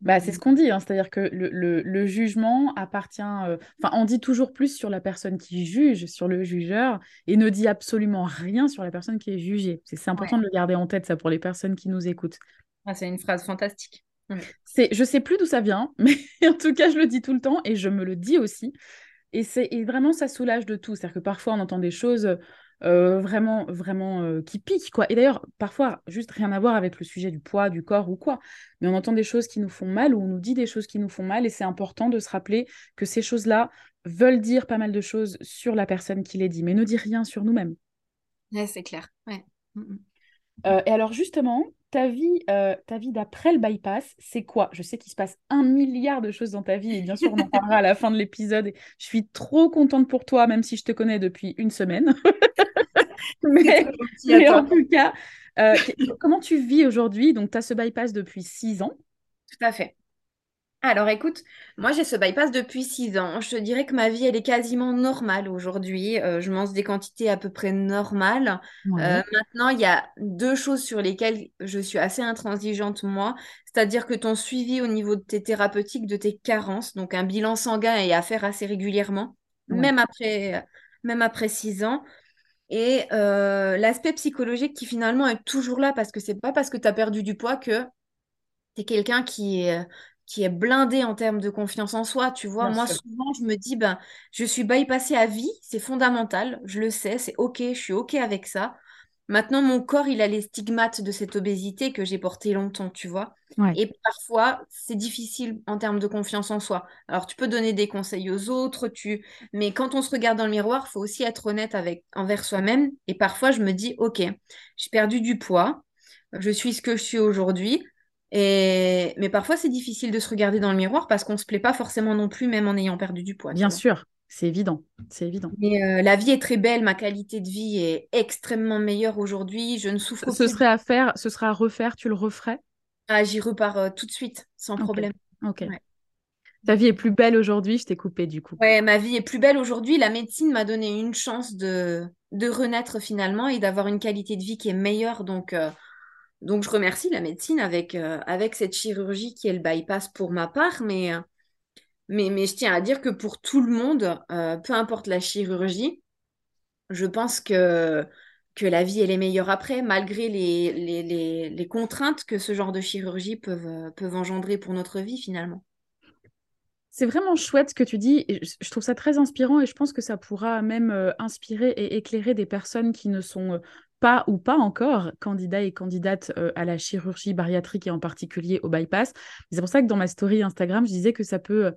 Bah, c'est ce qu'on dit, hein. c'est-à-dire que le, jugement appartient. Euh, enfin, on dit toujours plus sur la personne qui juge, sur le jugeur, et ne dit absolument rien sur la personne qui est jugée. C'est important de le garder en tête, ça, pour les personnes qui nous écoutent. Ah, c'est une phrase fantastique. C'est, je sais plus d'où ça vient, mais en tout cas, je le dis tout le temps et je me le dis aussi. Et, c'est, vraiment, ça soulage de tout. C'est-à-dire que parfois, on entend des choses euh, vraiment, vraiment euh, qui piquent, quoi. Et d'ailleurs, parfois, juste rien à voir avec le sujet du poids, du corps ou quoi. Mais on entend des choses qui nous font mal ou on nous dit des choses qui nous font mal. Et c'est important de se rappeler que ces choses-là veulent dire pas mal de choses sur la personne qui les dit, mais ne dit rien sur nous-mêmes. Ouais, c'est clair. Ouais. Mm, mm. Euh, et alors justement, ta vie, euh, ta vie d'après le bypass, c'est quoi? Je sais qu'il se passe un milliard de choses dans ta vie et bien sûr on en parlera à la fin de l'épisode. Je suis trop contente pour toi, même si je te connais depuis une semaine. mais, en tout cas, euh, comment tu vis aujourd'hui? Donc tu as ce bypass depuis six ans. Tout à fait. Alors écoute, moi j'ai ce bypass depuis 6 ans. Je te dirais que ma vie elle est quasiment normale aujourd'hui. Euh, je mange des quantités à peu près normales. Euh, maintenant, il y a deux choses sur lesquelles je suis assez intransigeante moi. C'est-à-dire que ton suivi au niveau de tes thérapeutiques, de tes carences, donc un bilan sanguin est à faire assez régulièrement, même après même après 6 ans. Et euh, l'aspect psychologique qui finalement est toujours là parce que c'est pas parce que tu as perdu du poids que tu es quelqu'un qui est qui est blindé en termes de confiance en soi. Tu vois, moi, souvent, je me dis, ben, je suis bypassée à vie, c'est fondamental, je le sais, c'est OK, je suis OK avec ça. Maintenant, mon corps, il a les stigmates de cette obésité que j'ai portée longtemps, tu vois. Et parfois, c'est difficile en termes de confiance en soi. Alors, tu peux donner des conseils aux autres, tu... mais quand on se regarde dans le miroir, il faut aussi être honnête avec... envers soi-même. Et parfois, je me dis, OK, j'ai perdu du poids, je suis ce que je suis aujourd'hui. Mais parfois, c'est difficile de se regarder dans le miroir parce qu'on ne se plaît pas forcément non plus, même en ayant perdu du poids. Bien sûr, c'est évident. C'est évident. Mais euh, la vie est très belle, ma qualité de vie est extrêmement meilleure aujourd'hui. Je ne souffre pas. Ce serait à faire, ce serait à refaire, tu le referais? Ah, j'y repars euh, tout de suite, sans problème. Ok. Ta vie est plus belle aujourd'hui, je t'ai coupé du coup. Ouais, ma vie est plus belle aujourd'hui. La médecine m'a donné une chance de, de renaître finalement et d'avoir une qualité de vie qui est meilleure. Donc, euh, donc, je remercie la médecine avec, euh, avec cette chirurgie qui est le bypass pour ma part, mais, euh, Mais, mais je tiens à dire que pour tout le monde, peu importe la chirurgie, je pense que, que la vie elle est meilleure après, malgré les, les, contraintes que ce genre de chirurgie peuvent, peuvent engendrer pour notre vie finalement. C'est vraiment chouette ce que tu dis. Je trouve ça très inspirant et je pense que ça pourra même euh, inspirer et éclairer des personnes qui ne sont euh, pas ou pas encore candidats et candidates euh, à la chirurgie bariatrique et en particulier au bypass. C'est pour ça que dans ma story Instagram, je disais que ça peut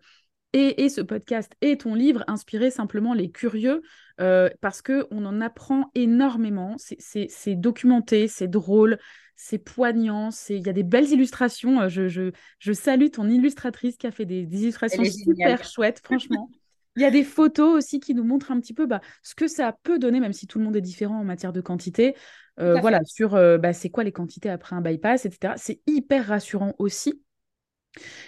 et, ce podcast et ton livre inspirer simplement les curieux parce qu'on en apprend énormément. C'est documenté, c'est drôle, c'est poignant, il y a des belles illustrations. Euh, je, je, je, salue ton illustratrice qui a fait des, illustrations super chouettes, franchement. Il y a des photos aussi qui nous montrent un petit peu bah, ce que ça peut donner, même si tout le monde est différent en matière de quantité. Euh, voilà, sur euh, bah, c'est quoi les quantités après un bypass, etc. C'est hyper rassurant aussi.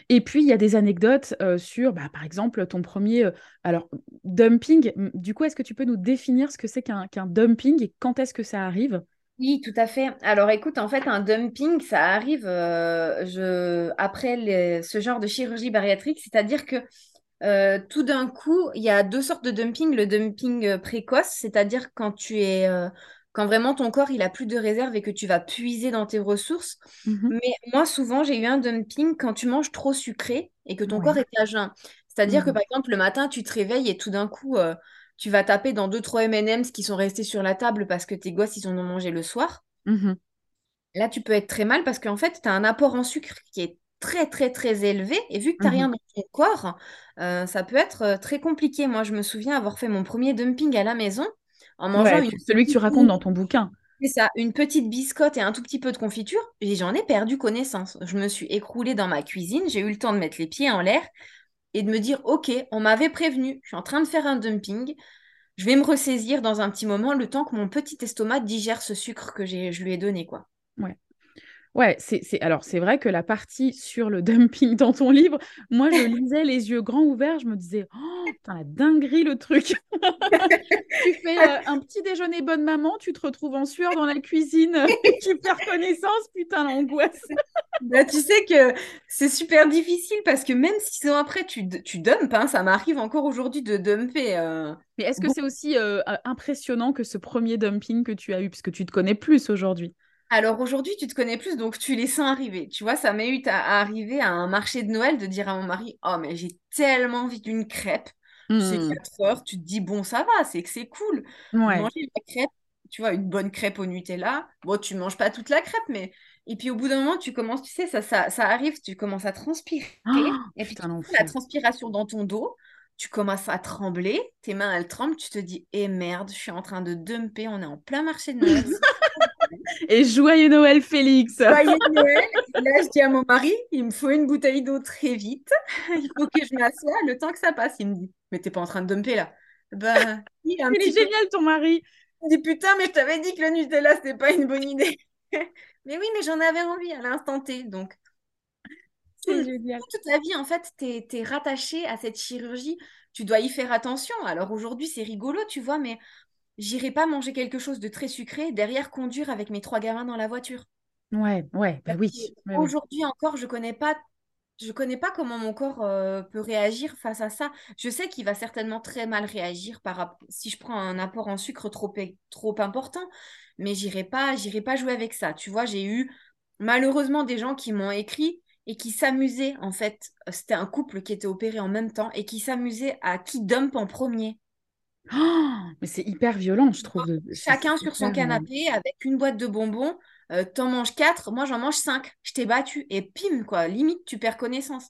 Et puis, il y a des anecdotes sur, bah, par exemple, ton premier alors, dumping. Du coup, est-ce que tu peux nous définir ce que c'est qu'un dumping et quand est-ce que ça arrive? Oui, tout à fait. Alors écoute, en fait, un dumping, ça arrive euh, je, après ce genre de chirurgie bariatrique, c'est-à-dire que euh, tout d'un coup, il y a deux sortes de dumping. Le dumping euh, précoce, c'est-à-dire quand tu es, quand vraiment ton corps il a plus de réserve et que tu vas puiser dans tes ressources. Mmh Mais moi, souvent, j'ai eu un dumping quand tu manges trop sucré et que ton corps est à jeun. C'est-à-dire que mmh par exemple, le matin, tu te réveilles et tout d'un coup tu vas taper dans deux, trois M&M's qui sont restés sur la table parce que tes gosses, ils en ont mangé le soir. Mmh Là, tu peux être très mal parce qu'en fait, tu as un apport en sucre qui est très, très, très élevé. Et vu que tu n'as mmh rien dans ton corps, euh, ça peut être euh, très compliqué. Moi, je me souviens avoir fait mon premier dumping à la maison en mangeant celui que tu racontes dans ton bouquin. C'est ça, une petite biscotte et un tout petit peu de confiture. Et j'en ai perdu connaissance. Je me suis écroulée dans ma cuisine. J'ai eu le temps de mettre les pieds en l'air et de me dire, OK, on m'avait prévenu, je suis en train de faire un dumping, je vais me ressaisir dans un petit moment le temps que mon petit estomac digère ce sucre que je lui ai donné, quoi. Ouais. Ouais, c'est, alors c'est vrai que la partie sur le dumping dans ton livre, moi je lisais les yeux grands ouverts, je me disais, oh, putain, la dinguerie le truc. tu fais euh, un petit déjeuner bonne maman, tu te retrouves en sueur dans la cuisine, tu perds connaissance, putain, l'angoisse. bah, tu sais que c'est super difficile parce que même six ans après, tu, tu dumpes, hein, ça m'arrive encore aujourd'hui de dumper. Euh, Mais est-ce que c'est aussi euh, impressionnant que ce premier dumping que tu as eu, puisque tu te connais plus aujourd'hui alors aujourd'hui, tu te connais plus, donc tu les sens arriver. Tu vois, ça m'est eu à arriver à un marché de Noël de dire à mon mari Oh, mais j'ai tellement envie d'une crêpe. C'est 4 mmh. heures, tu te dis Bon, ça va, c'est que c'est cool. Manger la crêpe, tu vois, une bonne crêpe au Nutella. Bon, tu manges pas toute la crêpe, mais. Et puis au bout d'un moment, tu commences, tu sais, ça, ça, ça arrive, tu commences à transpirer. Oh, et puis la transpiration dans ton dos tu commences à trembler, tes mains elles tremblent, tu te dis eh merde, je suis en train de dumper, on est en plein marché de Noël. Et joyeux Noël, Félix. Joyeux Noël. là, je dis à mon mari, il me faut une bouteille d'eau très vite. Il faut que je m'assoie le temps que ça passe. Il me dit, mais t'es pas en train de dumper là. Ben, il, est génial ton mari. Il me dit, putain, mais je t'avais dit que le Nutella, c'était pas une bonne idée. mais oui, mais j'en avais envie à l'instant T. Donc, c'est génial. Toute la vie, en fait, tu es, rattaché à cette chirurgie. Tu dois y faire attention. Alors aujourd'hui, c'est rigolo, tu vois, mais j'irai pas manger quelque chose de très sucré, derrière conduire avec mes trois gamins dans la voiture. Ouais, ouais, bah oui. Aujourd'hui encore, je connais pas, je connais pas comment mon corps euh, peut réagir face à ça. Je sais qu'il va certainement très mal réagir par si je prends un apport en sucre trop, trop important, mais j'irai pas, j'irai pas jouer avec ça. Tu vois, j'ai eu malheureusement des gens qui m'ont écrit et qui s'amusaient en fait. C'était un couple qui était opéré en même temps et qui s'amusait à qui dump en premier. Oh, mais c'est hyper violent, je trouve. Chacun sur son canapé avec une boîte de bonbons. Euh, t'en manges quatre, moi j'en mange cinq. Je t'ai battu. Et pim, quoi, limite, tu perds connaissance.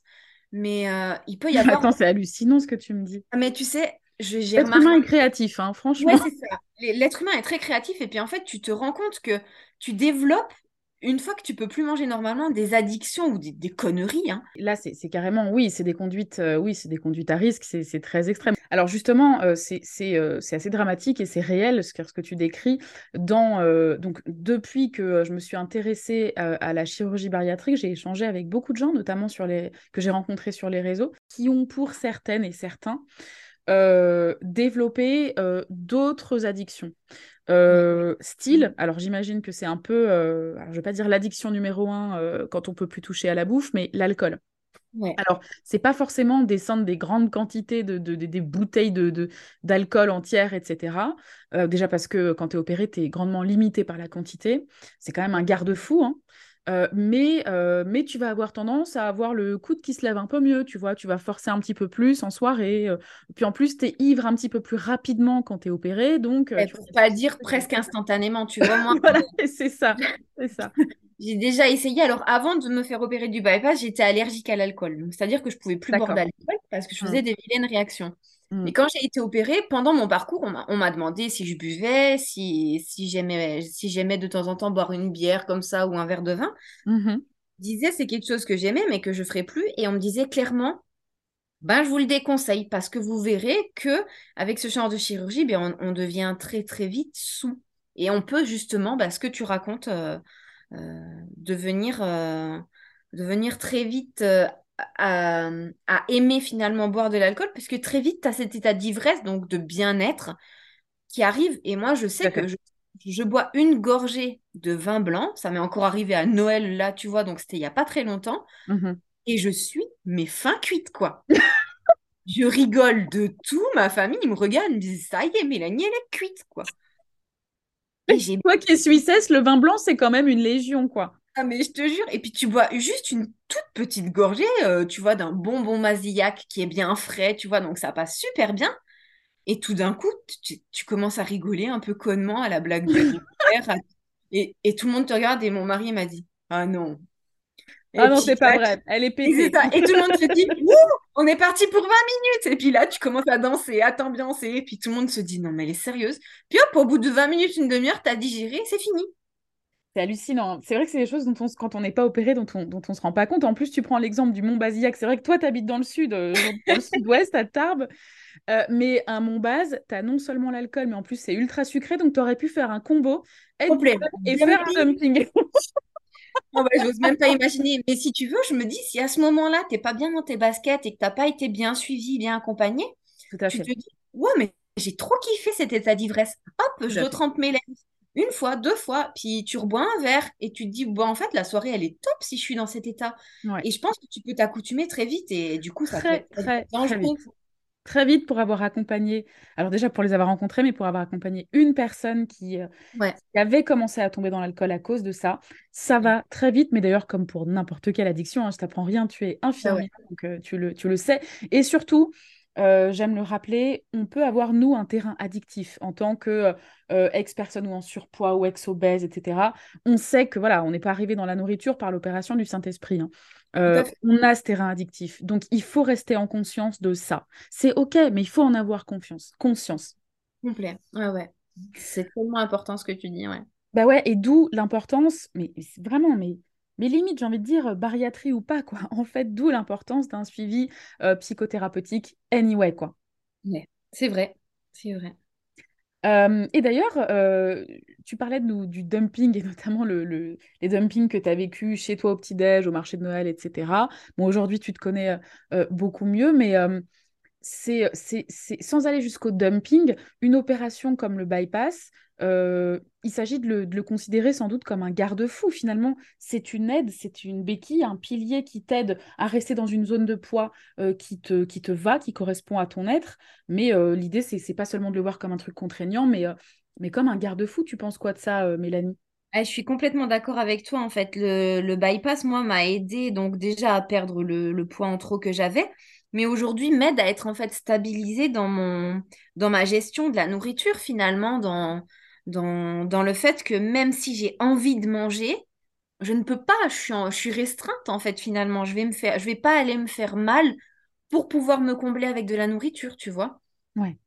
Mais euh, il peut y avoir. Attends, c'est hallucinant ce que tu me dis. Ah, mais tu sais, L'être humain est créatif, hein, franchement. Ouais, c'est ça. L'être humain est très créatif. Et puis en fait, tu te rends compte que tu développes une fois que tu peux plus manger normalement, des addictions ou des, conneries. Hein. Là, c'est carrément, oui, c'est des conduites, euh, oui, c'est des conduites à risque, c'est très extrême. Alors justement, euh, euh, c'est assez dramatique et c'est réel ce que, tu décris. Donc, depuis que je me suis intéressée à, la chirurgie bariatrique, j'ai échangé avec beaucoup de gens, notamment sur les que j'ai rencontrés sur les réseaux, qui ont pour certaines et certains développé d'autres addictions. Euh, style, alors j'imagine que c'est un peu, euh, je vais pas dire l'addiction numéro un euh, quand on peut plus toucher à la bouffe, mais l'alcool. Ouais. Alors, c'est pas forcément descendre des grandes quantités de, des bouteilles de, d'alcool entières, etc. Euh, déjà parce que quand tu es opéré, tu es grandement limité par la quantité. C'est quand même un garde-fou. Hein. Euh, mais, euh, mais tu vas avoir tendance à avoir le coude qui se lève un peu mieux, tu vois, tu vas forcer un petit peu plus en soirée. puis en plus, tu es ivre un petit peu plus rapidement quand tu es opéré. Donc, ne faut pas dire presque instantanément, tu vois. Moi, voilà, c'est ça, c'est ça. J'ai déjà essayé. Alors, avant de me faire opérer du bypass, j'étais allergique à l'alcool. C'est-à-dire que je pouvais plus boire d'alcool parce que je faisais mmh. des vilaines réactions. Mmh. Et quand j'ai été opérée, pendant mon parcours, on m'a demandé si je buvais, si, si j'aimais si de temps en temps boire une bière comme ça ou un verre de vin. Mmh. Je disais c'est quelque chose que j'aimais mais que je ferais plus. Et on me disait clairement, ben, je vous le déconseille parce que vous verrez que avec ce genre de chirurgie, ben, on, devient très très vite sous. Et on peut justement, ben, ce que tu racontes, euh, euh, devenir, euh, devenir très vite à, aimer finalement boire de l'alcool, parce que très vite, tu as cet état d'ivresse, donc de bien-être, qui arrive. Et moi, je sais que je, bois une gorgée de vin blanc. Ça m'est encore arrivé à Noël, là, tu vois, donc c'était il n'y a pas très longtemps. Mmh et je suis, mais fin cuite, quoi. je rigole de tout. Ma famille me regarde, me dit Ça y est, Mélanie, elle est cuite, quoi. Et Toi qui es suissesse, le vin blanc, c'est quand même une légion, quoi. Ah, mais je te jure. Et puis, tu bois juste une toute petite gorgée, euh, tu vois, d'un bonbon Mazillac qui est bien frais, tu vois, donc ça passe super bien. Et tout d'un coup, tu, commences à rigoler un peu connement à la blague de père. Et, et tout le monde te regarde et mon mari m'a dit Ah non, ah non, c'est pas vrai. Elle est pétée. Et, tout le monde se dit, on est parti pour 20 minutes. Et puis là, tu commences à danser, à t'ambiancer. Et puis tout le monde se dit, non, mais elle est sérieuse. Puis hop, au bout de 20 minutes, une demi-heure, t'as digéré, c'est fini. C'est hallucinant. C'est vrai que c'est des choses dont on, quand on n'est pas opéré, dont on, dont on se rend pas compte. En plus, tu prends l'exemple du Mont Basillac. C'est vrai que toi, tu habites dans le sud, euh, dans le sud-ouest, à Tarbes. Euh, mais un Mont Base, tu as non seulement l'alcool, mais en plus, c'est ultra sucré. Donc, tu aurais pu faire un combo et faire un dumping. Oh bah, j'ose même pas imaginer. Mais si tu veux, je me dis, si à ce moment-là, tu n'es pas bien dans tes baskets et que tu n'as pas été bien suivi, bien accompagné, tu te dis, ouais, mais j'ai trop kiffé cet état d'ivresse. Hop, je trempe mes lèvres. Une fois, deux fois, puis tu rebois un verre et tu te dis, bon, en fait, la soirée, elle est top si je suis dans cet état. Et je pense que tu peux t'accoutumer très vite et du coup, ça très, peut très, très vite pour avoir accompagné, alors déjà pour les avoir rencontrés, mais pour avoir accompagné une personne qui, euh, avait commencé à tomber dans l'alcool à cause de ça. Ça va très vite, mais d'ailleurs, comme pour n'importe quelle addiction, hein, je t'apprends rien, tu es infirmière, donc euh, tu, le, tu le sais. Et surtout, euh, j'aime le rappeler, on peut avoir, nous, un terrain addictif en tant que euh, ex-personne ou en surpoids ou ex-obèse, etc. On sait que, voilà, on n'est pas arrivé dans la nourriture par l'opération du Saint-Esprit. Hein. Euh, on a ce terrain addictif. Donc, il faut rester en conscience de ça. C'est OK, mais il faut en avoir confiance, conscience. Complet. Ouais, ouais. C'est tellement important ce que tu dis, ouais. Bah ouais, et d'où l'importance, mais vraiment, mais mais limite, j'ai envie de dire, euh, bariatrie ou pas, quoi. En fait, d'où l'importance d'un suivi euh, psychothérapeutique anyway, quoi. c'est vrai, c'est vrai. Euh, et d'ailleurs, tu parlais de du dumping et notamment le, les dumpings que tu as vécu chez toi au petit-déj, au marché de Noël, etc. Bon, aujourd'hui, tu te connais beaucoup mieux, mais c'est, sans aller jusqu'au dumping, une opération comme le bypass, euh, il s'agit de le, considérer sans doute comme un garde-fou. Finalement, c'est une aide, c'est une béquille, un pilier qui t'aide à rester dans une zone de poids euh, qui, te, qui te va, qui correspond à ton être. Mais euh, l'idée, c'est, c'est pas seulement de le voir comme un truc contraignant, mais, mais comme un garde-fou. Tu penses quoi de ça, Mélanie? Ah, je suis complètement d'accord avec toi. En fait, le, bypass, moi, m'a aidé donc déjà à perdre le, le poids en trop que j'avais mais aujourd'hui m'aide à être en fait stabilisée dans mon dans ma gestion de la nourriture finalement dans dans, dans le fait que même si j'ai envie de manger je ne peux pas je suis, je suis restreinte en fait finalement. Je vais me faire je vais pas aller me faire mal pour pouvoir me combler avec de la nourriture tu vois. Ouais.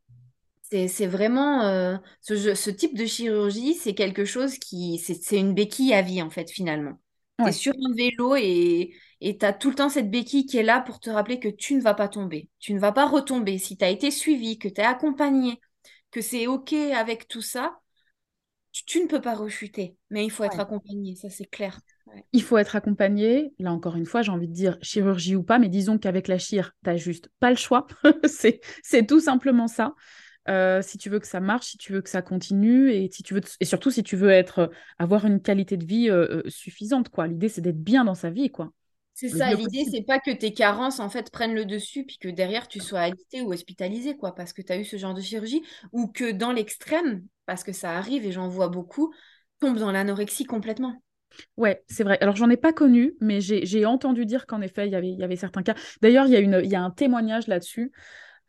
C'est vraiment euh, ce, ce, type de chirurgie c'est quelque chose qui c'est une béquille à vie en fait finalement. Tu es sur un vélo et et tu as tout le temps cette béquille qui est là pour te rappeler que tu ne vas pas tomber. Tu ne vas pas retomber. Si tu as été suivi, que tu es accompagné, que c'est OK avec tout ça, tu, ne peux pas rechuter. Mais il faut être accompagné, ça c'est clair. Il faut être accompagné. Là, encore une fois, j'ai envie de dire chirurgie ou pas, mais disons qu'avec la chire, tu n'as juste pas le choix. c'est tout simplement ça. Euh, si tu veux que ça marche, si tu veux que ça continue, et, si tu veux et surtout si tu veux être, avoir une qualité de vie euh, euh, suffisante. quoi. L'idée, c'est d'être bien dans sa vie. quoi. C'est ça, l'idée, c'est pas que tes carences en fait prennent le dessus puis que derrière tu sois alité ou hospitalisé quoi parce que tu as eu ce genre de chirurgie ou que dans l'extrême parce que ça arrive et j'en vois beaucoup tombe dans l'anorexie complètement. Ouais, c'est vrai. Alors, j'en ai pas connu, mais j'ai entendu dire qu'en effet, il y avait, y avait certains cas. D'ailleurs, il y, a une, y a un témoignage là-dessus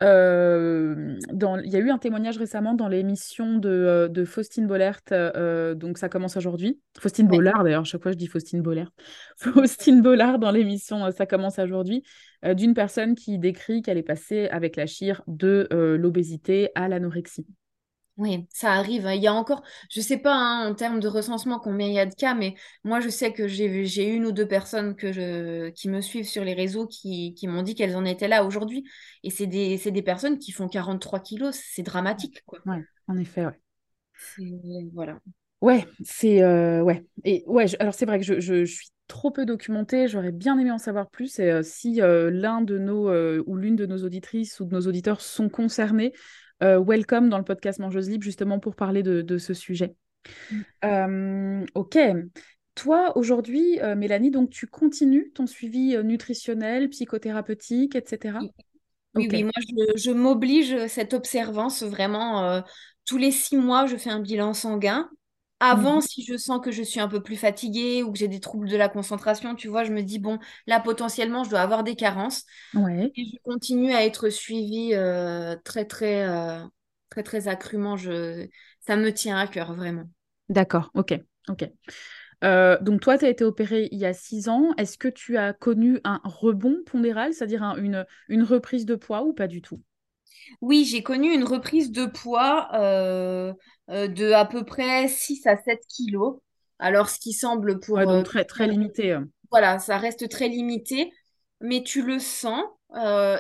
euh, il y a eu un témoignage récemment dans l'émission de, euh, de, Faustine Bollert, euh, donc ça commence aujourd'hui. Faustine Bollard, d'ailleurs, chaque fois je dis Faustine Bollert. Faustine Bollard dans l'émission Ça commence aujourd'hui, d'une personne qui décrit qu'elle est passée avec la chire de l'obésité à l'anorexie. Oui, ça arrive. Hein. Il y a encore, je sais pas hein, en termes de recensement combien il y a de cas, mais moi je sais que j'ai une ou deux personnes que je, qui me suivent sur les réseaux qui, qui m'ont dit qu'elles en étaient là aujourd'hui. Et c'est des, des, personnes qui font 43 kilos. C'est dramatique, quoi. Ouais, en effet, ouais. Voilà. Ouais, c'est. Euh, ouais. Et ouais, alors c'est vrai que je, je, suis trop peu documentée. J'aurais bien aimé en savoir plus. Et euh, si euh, l'un de nos ou l'une de nos auditrices ou de nos auditeurs sont concernés, euh, welcome dans le podcast Mangeuse Libre, justement pour parler de, ce sujet. Mm. Euh, ok. Toi, aujourd'hui, euh, Mélanie, donc tu continues ton suivi nutritionnel, psychothérapeutique, etc. Oui, oui, moi, je, m'oblige cette observance vraiment. tous les six mois, je fais un bilan sanguin. Avant, mhm. si je sens que je suis un peu plus fatiguée ou que j'ai des troubles de la concentration, tu vois, je me dis, bon, là, potentiellement, je dois avoir des carences. Ouais. Et je continue à être suivie euh, très, très, euh, très, très accrument. Je... Ça me tient à cœur, vraiment. D'accord, ok, ok. Euh, donc toi, tu as été opérée il y a six ans. Est-ce que tu as connu un rebond pondéral, c'est-à-dire une, une reprise de poids ou pas du tout? Oui, j'ai connu une reprise de poids euh, euh, de à peu près 6 à 7 kilos. Alors, ce qui semble pour... donc euh, très, très limité. Voilà, ça reste très limité, mais tu le sens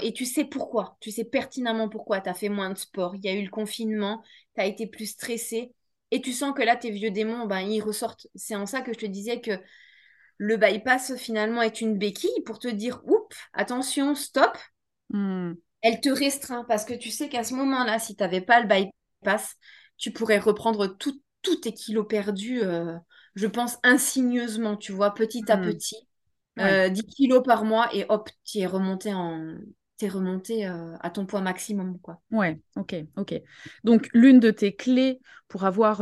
et tu sais pourquoi. Tu sais pertinemment pourquoi. Tu as fait moins de sport, il y a eu le confinement, tu as été plus stressé et tu sens que là, tes vieux démons, ben, ils ressortent. C'est en ça que je te disais que le bypass, finalement, est une béquille pour te dire, oups, attention, stop. Hmm elle te restreint parce que tu sais qu'à ce moment-là, si tu n'avais pas le bypass, tu pourrais reprendre tous tes kilos perdus, euh, je pense, insigneusement, tu vois, petit à hmm. petit. 10 euh, kilos par mois et hop, tu es remonté en es remonté euh, à ton poids maximum quoi. Ouais, ok, ok. Donc l'une de tes clés pour avoir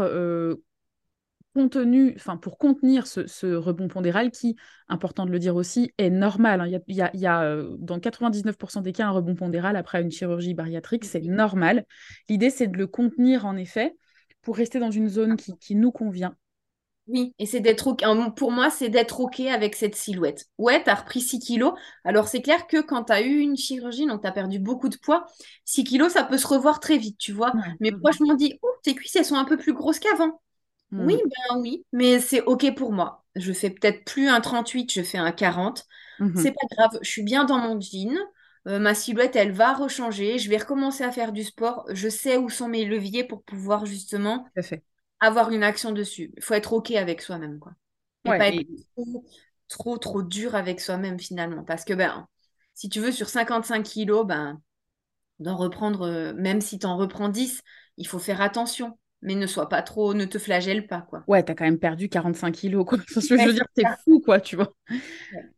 contenu, enfin pour contenir ce, rebond pondéral qui, important de le dire aussi, est normal. Hein. Il y a, euh, dans 99% des cas un rebond pondéral après une chirurgie bariatrique, c'est normal. L'idée, c'est de le contenir en effet pour rester dans une zone qui, nous convient. Oui, et c'est d'être OK. Pour moi, c'est d'être OK avec cette silhouette. Ouais, tu as repris 6 kilos. Alors, c'est clair que quand tu as eu une chirurgie, donc tu as perdu beaucoup de poids, 6 kilos, ça peut se revoir très vite, tu vois. Mais moi, je m'en dis, oh, tes cuisses, elles sont un peu plus grosses qu'avant. Oui, hmm. ben oui, mais c'est OK pour moi. Je fais peut-être plus un 38, je fais un 40. Mhm. C'est pas grave, je suis bien dans mon jean. Euh, ma silhouette, elle va rechanger. Je vais recommencer à faire du sport. Je sais où sont mes leviers pour pouvoir justement avoir une action dessus. Il faut être OK avec soi-même, quoi. Et pas être trop, trop, dur avec soi-même finalement. Parce que ben, si tu veux, sur 55 kilos, ben, d'en reprendre, euh, même si tu en reprends 10, il faut faire attention mais ne sois pas trop, ne te flagelle pas, quoi. Ouais, t'as quand même perdu 45 kilos, quoi. je veux dire, t'es fou, quoi, tu vois. Ouais,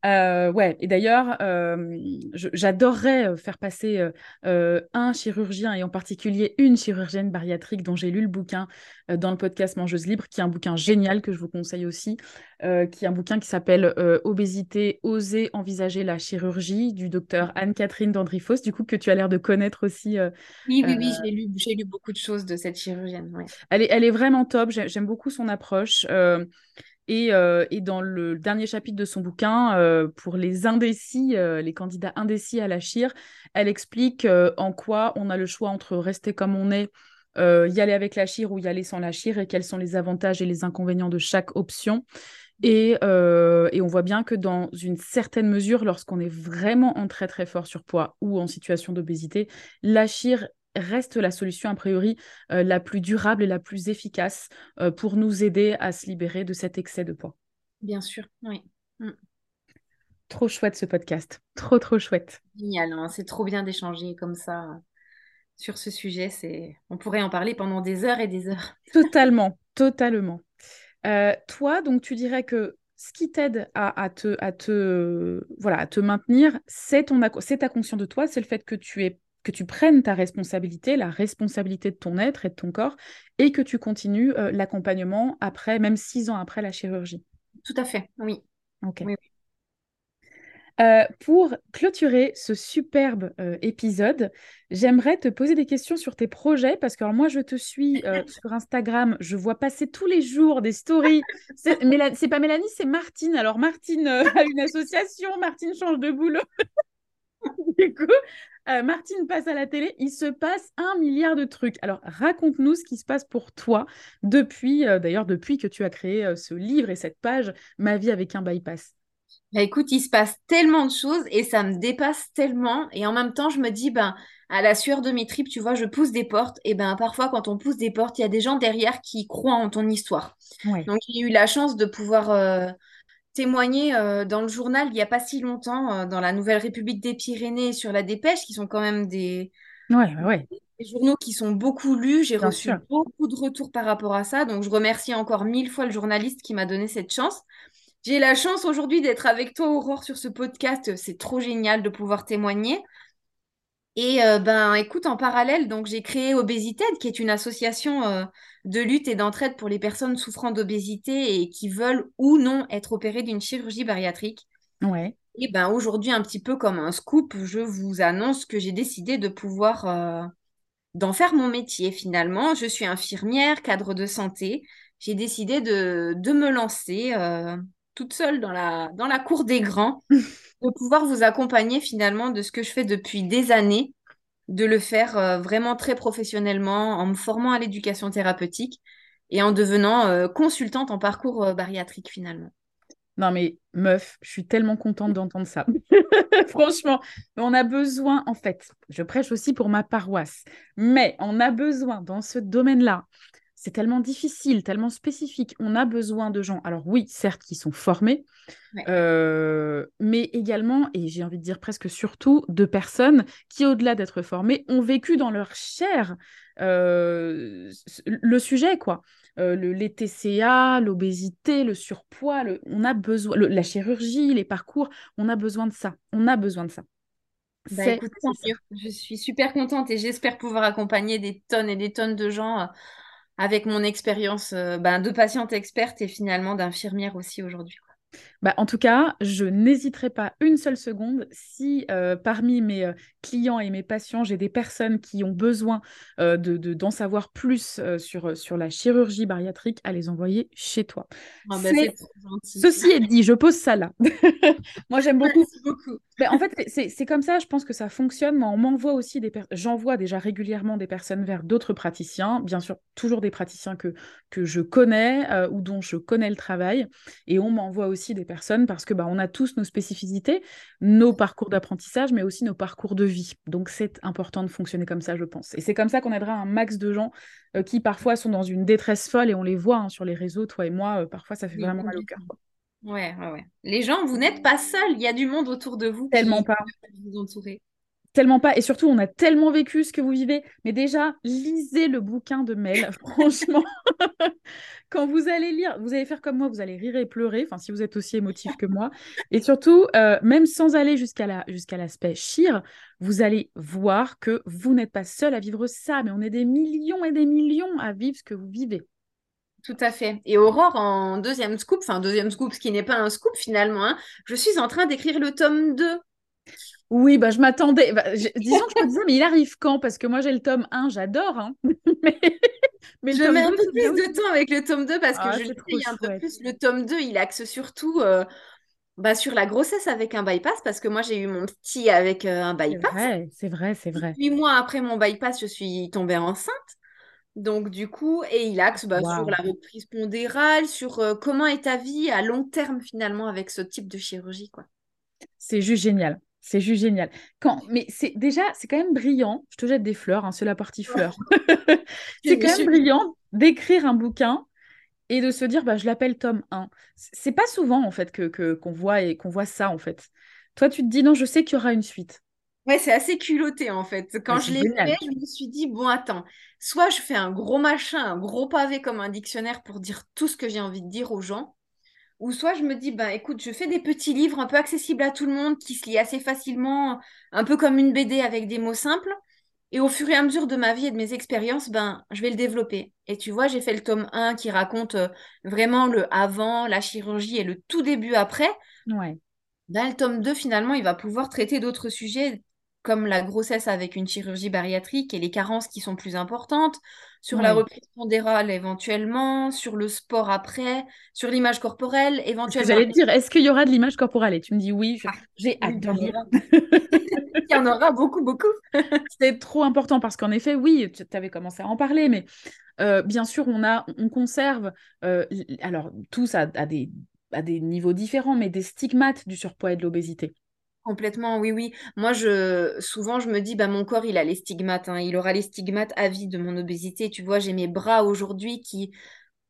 euh, et d'ailleurs, euh, j'adorerais euh, faire passer un chirurgien, et en particulier une chirurgienne bariatrique dont j'ai lu le bouquin dans le podcast Mangeuse Libre, qui est un bouquin génial que je vous conseille aussi, qui est un bouquin qui s'appelle Obésité, oser envisager la chirurgie, du docteur Anne-Catherine Dandrifos, du coup, que tu as l'air de connaître aussi. oui, oui, oui, j'ai lu, lu beaucoup de choses de cette chirurgienne, ouais. Elle est, vraiment top. J'aime beaucoup son approche. Euh, euh, et, dans le dernier chapitre de son bouquin, euh, pour les indécis, les candidats indécis à la chire, elle explique en quoi on a le choix entre rester comme on est, y aller avec la chire ou y aller sans la chire, et quels sont les avantages et les inconvénients de chaque option. Et, et, on voit bien que dans une certaine mesure, lorsqu'on est vraiment en très très fort surpoids ou en situation d'obésité, la chire reste la solution a priori euh, la plus durable et la plus efficace euh, pour nous aider à se libérer de cet excès de poids. Bien sûr, oui. Mm. Trop chouette ce podcast, trop trop chouette. Génial, hein. c'est trop bien d'échanger comme ça euh, sur ce sujet. C'est, on pourrait en parler pendant des heures et des heures. Totalement, totalement. toi, donc tu dirais que ce qui t'aide à, te, à, te, voilà, à te maintenir, c'est ta conscience de toi, c'est le fait que tu es que tu prennes ta responsabilité, la responsabilité de ton être et de ton corps, et que tu continues euh, l'accompagnement après, même six ans après la chirurgie. Tout à fait, oui. Ok. Euh, pour clôturer ce superbe euh, épisode, j'aimerais te poser des questions sur tes projets parce que moi je te suis euh, sur Instagram, je vois passer tous les jours des stories. C'est pas Mélanie, c'est Martine. Alors Martine a une association, Martine change de boulot. du coup, Martine passe à la télé, il se passe un milliard de trucs. Alors raconte-nous ce qui se passe pour toi depuis, d'ailleurs depuis que tu as créé ce livre et cette page Ma vie avec un bypass. Bah, écoute, il se passe tellement de choses et ça me dépasse tellement. Et en même temps, je me dis, ben, à la sueur de mes tripes, tu vois, je pousse des portes. Et ben, parfois, quand on pousse des portes, il y a des gens derrière qui croient en ton histoire. Donc, j'ai eu la chance de pouvoir témoigner euh, dans le journal il n'y a pas si longtemps, euh, dans la Nouvelle République des Pyrénées, sur la dépêche, qui sont quand même des, des journaux qui sont beaucoup lus. J'ai reçu beaucoup de retours par rapport à ça. Donc, je remercie encore mille fois le journaliste qui m'a donné cette chance. J'ai la chance aujourd'hui d'être avec toi, Aurore, sur ce podcast. C'est trop génial de pouvoir témoigner. Et euh, ben, écoute, en parallèle, donc j'ai créé Obésité, qui est une association euh, de lutte et d'entraide pour les personnes souffrant d'obésité et qui veulent ou non être opérées d'une chirurgie bariatrique. Ouais. Et ben aujourd'hui, un petit peu comme un scoop, je vous annonce que j'ai décidé de pouvoir euh, d'en faire mon métier finalement. Je suis infirmière, cadre de santé. J'ai décidé de, de me lancer toute seule dans la, dans la cour des grands, de pouvoir vous accompagner finalement de ce que je fais depuis des années, de le faire euh, vraiment très professionnellement en me formant à l'éducation thérapeutique et en devenant euh, consultante en parcours euh, bariatrique finalement. Non mais meuf, je suis tellement contente d'entendre ça. Franchement, on a besoin, en fait, je prêche aussi pour ma paroisse, mais on a besoin dans ce domaine-là c'est tellement difficile, tellement spécifique. On a besoin de gens, alors oui, certes, qui sont formés, euh, mais également, et j'ai envie de dire presque surtout, de personnes qui, au-delà d'être formées, ont vécu dans leur chair euh, le sujet, quoi. Euh, le, les TCA, l'obésité, le surpoids, on a besoin, la chirurgie, les parcours, on a besoin de ça. On a besoin de ça. Bah, écoute, je suis super contente et j'espère pouvoir accompagner des tonnes et des tonnes de gens avec mon expérience euh, ben, de patiente experte et finalement d'infirmière aussi aujourd'hui. Bah, en tout cas, je n'hésiterai pas une seule seconde si euh, parmi mes euh, clients et mes patients, j'ai des personnes qui ont besoin de, d'en savoir plus sur, sur la chirurgie bariatrique, à les envoyer chez toi. Ah, bah, Ceci est dit, je pose ça là. Moi, j'aime beaucoup. beaucoup. Mais en fait, c'est comme ça, je pense que ça fonctionne. Moi, on m'envoie aussi des J'envoie déjà régulièrement des personnes vers d'autres praticiens, bien sûr, toujours des praticiens que, que je connais euh, ou dont je connais le travail. Et on m'envoie aussi des personnes parce que bah, on a tous nos spécificités, nos parcours d'apprentissage, mais aussi nos parcours de vie. Donc, c'est important de fonctionner comme ça, je pense. Et c'est comme ça qu'on aidera un max de gens euh, qui parfois sont dans une détresse folle et on les voit hein, sur les réseaux, toi et moi, euh, parfois ça fait vraiment mal au cœur. Ouais, ouais, ouais. Les gens, vous n'êtes pas seuls. Il y a du monde autour de vous. Tellement pas. Vous Tellement pas. Et surtout, on a tellement vécu ce que vous vivez. Mais déjà, lisez le bouquin de Mel. Franchement, quand vous allez lire, vous allez faire comme moi, vous allez rire et pleurer. Enfin, si vous êtes aussi émotif que moi. Et surtout, euh, même sans aller jusqu'à la, jusqu'à l'aspect chire, vous allez voir que vous n'êtes pas seul à vivre ça. Mais on est des millions et des millions à vivre ce que vous vivez. Tout à fait. Et Aurore, en deuxième scoop, enfin deuxième scoop, ce qui n'est pas un scoop finalement, hein, je suis en train d'écrire le tome 2. Oui, bah, je m'attendais. Bah, disons que je me disais, mais il arrive quand? Parce que moi, j'ai le tome 1, j'adore. Hein. mais, mais je mets un peu plus de temps avec le tome 2 parce que ah, je le un peu plus. Le tome 2, il axe surtout euh, bah, sur la grossesse avec un bypass parce que moi, j'ai eu mon petit avec euh, un bypass. C'est vrai, c'est vrai. Huit mois après mon bypass, je suis tombée enceinte. Donc, du coup, et il axe bah, sur la reprise pondérale, sur euh, comment est ta vie à long terme finalement avec ce type de chirurgie. quoi. C'est juste génial. C'est juste génial. Quand... Mais c'est déjà, c'est quand même brillant. Je te jette des fleurs, hein, c'est la partie fleurs. c'est quand même brillant d'écrire un bouquin et de se dire, bah, je l'appelle tome 1. C'est pas souvent, en fait, que, qu'on voit, et, qu'on voit ça, en fait. Toi, tu te dis, non, je sais qu'il y aura une suite. Ouais, c'est assez culotté en fait. Quand je l'ai fait, je me suis dit, bon, attends, soit je fais un gros machin, un gros pavé comme un dictionnaire pour dire tout ce que j'ai envie de dire aux gens, ou soit je me dis, ben écoute, je fais des petits livres un peu accessibles à tout le monde, qui se lient assez facilement, un peu comme une BD avec des mots simples. Et au fur et à mesure de ma vie et de mes expériences, ben, je vais le développer. Et tu vois, j'ai fait le tome 1 qui raconte euh, vraiment le avant, la chirurgie et le tout début après. Ouais. Dans le tome 2, finalement, il va pouvoir traiter d'autres sujets comme la grossesse avec une chirurgie bariatrique et les carences qui sont plus importantes, sur la reprise pondérale éventuellement, sur le sport après, sur l'image corporelle éventuellement. J'allais te dire, est-ce qu'il y aura de l'image corporelle? Et tu me dis oui, ah, j'ai hâte de lire. il y en aura beaucoup, beaucoup. C'est trop important parce qu'en effet, oui, tu avais commencé à en parler, mais euh, bien sûr, on, a, on conserve, euh, alors tous à, des, à des niveaux différents, mais des stigmates du surpoids et de l'obésité. Complètement, oui, oui. Moi, je, souvent, je me dis, bah, mon corps, il a les stigmates. Hein. Il aura les stigmates à vie de mon obésité. Tu vois, j'ai mes bras aujourd'hui qui,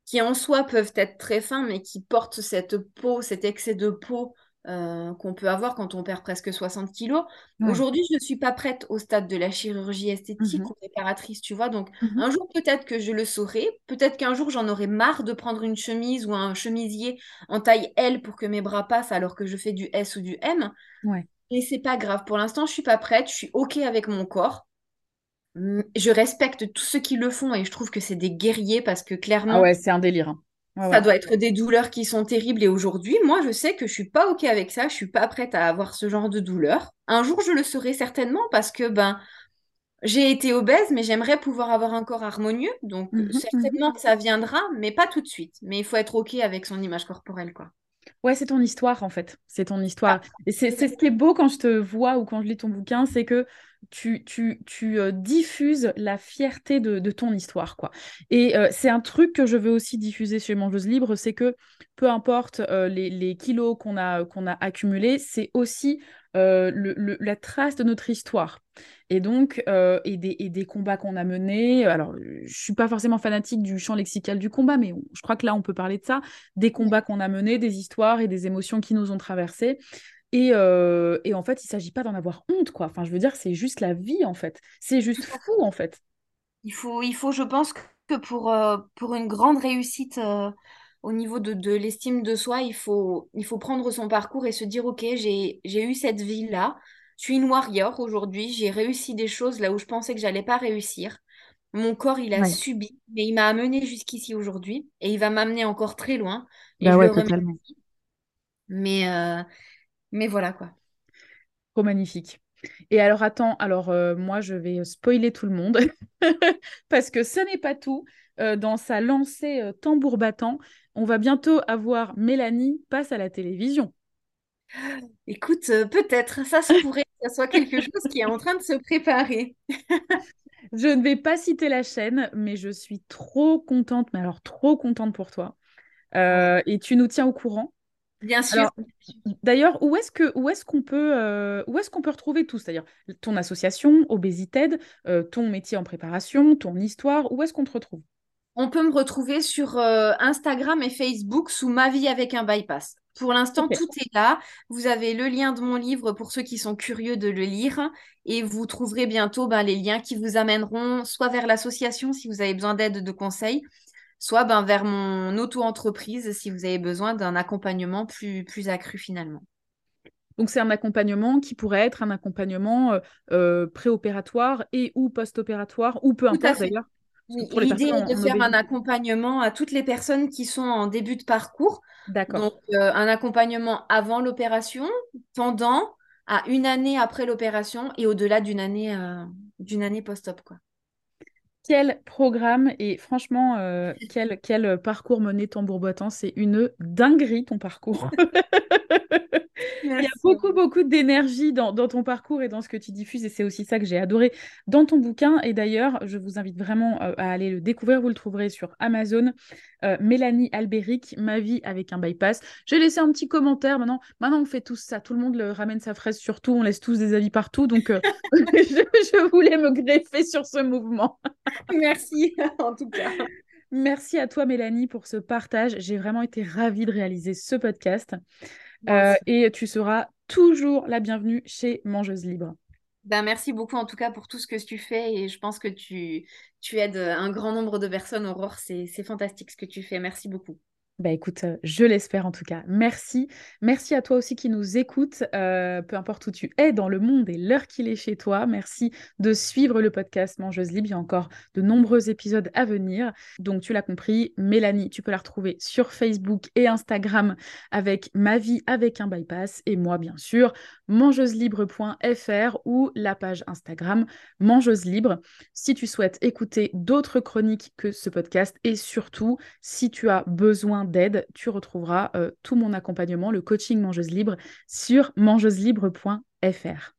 qui, en soi, peuvent être très fins, mais qui portent cette peau, cet excès de peau euh, qu'on peut avoir quand on perd presque 60 kilos. Aujourd'hui, je ne suis pas prête au stade de la chirurgie esthétique mmh ou réparatrice, tu vois. Donc, mmh un jour, peut-être que je le saurai. Peut-être qu'un jour, j'en aurai marre de prendre une chemise ou un chemisier en taille L pour que mes bras passent alors que je fais du S ou du M. Ouais. Et c'est pas grave. Pour l'instant, je suis pas prête. Je suis OK avec mon corps. Je respecte tous ceux qui le font et je trouve que c'est des guerriers parce que clairement. Ah ouais, c'est un délire. Hein. Ça doit être des douleurs qui sont terribles. Et aujourd'hui, moi, je sais que je suis pas OK avec ça. Je suis pas prête à avoir ce genre de douleur. Un jour, je le serai certainement parce que ben, j'ai été obèse, mais j'aimerais pouvoir avoir un corps harmonieux. Donc, mhm, mhm. certainement que ça viendra, mais pas tout de suite. Mais il faut être OK avec son image corporelle, quoi. Ouais, c'est ton histoire en fait. C'est ton histoire. Ah, et c'est ce qui est beau quand je te vois ou quand je lis ton bouquin, c'est que tu, tu, tu euh, diffuses la fierté de, de, ton histoire. quoi. Et euh, c'est un truc que je veux aussi diffuser chez Mangeuse Libre, c'est que peu importe euh, les, les, kilos qu'on a, qu'on a accumulés, c'est aussi le, la trace de notre histoire. Et donc, et des, et, des, combats qu'on a menés. Alors, je suis pas forcément fanatique du champ lexical du combat, mais je crois que là, on peut parler de ça. Des combats qu'on a menés, des histoires et des émotions qui nous ont traversées. Euh, et, en fait, il ne s'agit pas d'en avoir honte, quoi. Enfin, je veux dire, c'est juste la vie, en fait. C'est juste fou, en fait. Il faut, il faut je pense que pour, euh, pour une grande réussite euh, au niveau de, de l'estime de soi, il faut, il faut prendre son parcours et se dire, OK, j'ai eu cette vie-là. Je suis une warrior aujourd'hui. J'ai réussi des choses là où je pensais que j'allais pas réussir. Mon corps, il a subi, mais il m'a amené jusqu'ici aujourd'hui et il va m'amener encore très loin. Et bah ouais, totalement. Mais, mais voilà quoi. Trop magnifique. Et alors attends, alors euh, moi je vais spoiler tout le monde parce que ce n'est pas tout. Euh, dans sa lancée euh, tambour battant, on va bientôt avoir Mélanie passe à la télévision. Écoute, peut-être, ça se pourrait que ce soit quelque chose qui est en train de se préparer. je ne vais pas citer la chaîne, mais je suis trop contente, mais alors trop contente pour toi. et tu nous tiens au courant. Bien sûr. D'ailleurs, où est-ce que où est-ce qu'on peut euh, où est-ce qu'on peut retrouver tout? C'est-à-dire ton association Obésité, euh, ton métier en préparation, ton histoire, où est-ce qu'on te retrouve? On peut me retrouver sur euh, Instagram et Facebook sous Ma vie avec un bypass. Pour l'instant, tout est là. Vous avez le lien de mon livre pour ceux qui sont curieux de le lire et vous trouverez bientôt ben, les liens qui vous amèneront soit vers l'association si vous avez besoin d'aide, de conseils, soit ben, vers mon auto-entreprise si vous avez besoin d'un accompagnement plus, plus accru finalement. Donc c'est un accompagnement qui pourrait être un accompagnement euh, euh, préopératoire et ou post-opératoire, ou peu importe d'ailleurs. L'idée est de faire un accompagnement à toutes les personnes qui sont en début de parcours. D'accord. Donc euh, un accompagnement avant l'opération, pendant, à une année après l'opération et au-delà d'une année, d'une année post-op. Quoi. Quel programme et franchement, euh, quel, quel parcours mené tambour battant. C'est une dinguerie ton parcours. Il y a beaucoup, beaucoup d'énergie dans, ton parcours et dans ce que tu diffuses et c'est aussi ça que j'ai adoré dans ton bouquin. Et d'ailleurs, je vous invite vraiment euh, à aller le découvrir. Vous le trouverez sur Amazon. Euh, Mélanie Albéric, Ma vie avec un bypass. J'ai laissé un petit commentaire. Maintenant, maintenant, on fait tous ça. Tout le monde le ramène sa fraise surtout. On laisse tous des avis partout. Donc, je, je voulais me greffer sur ce mouvement. Merci en tout cas. Merci à toi, Mélanie, pour ce partage. J'ai vraiment été ravie de réaliser ce podcast. Euh, et tu seras toujours la bienvenue chez Mangeuse Libre. Ben, merci beaucoup en tout cas pour tout ce que tu fais et je pense que tu, tu aides un grand nombre de personnes, Aurore. C'est fantastique ce que tu fais. Merci beaucoup. Bah écoute, euh, je l'espère en tout cas. Merci. Merci à toi aussi qui nous écoute, euh, peu importe où tu es dans le monde et l'heure qu'il est chez toi. Merci de suivre le podcast Mangeuse Libre. Il y a encore de nombreux épisodes à venir. Donc tu l'as compris, Mélanie, tu peux la retrouver sur Facebook et Instagram avec Ma vie avec un bypass et moi bien sûr, mangeuselibre.fr ou la page Instagram Mangeuse Libre. Si tu souhaites écouter d'autres chroniques que ce podcast et surtout si tu as d'aide, tu retrouveras euh, tout mon accompagnement, le coaching mangeuse libre sur mangeuselibre.fr.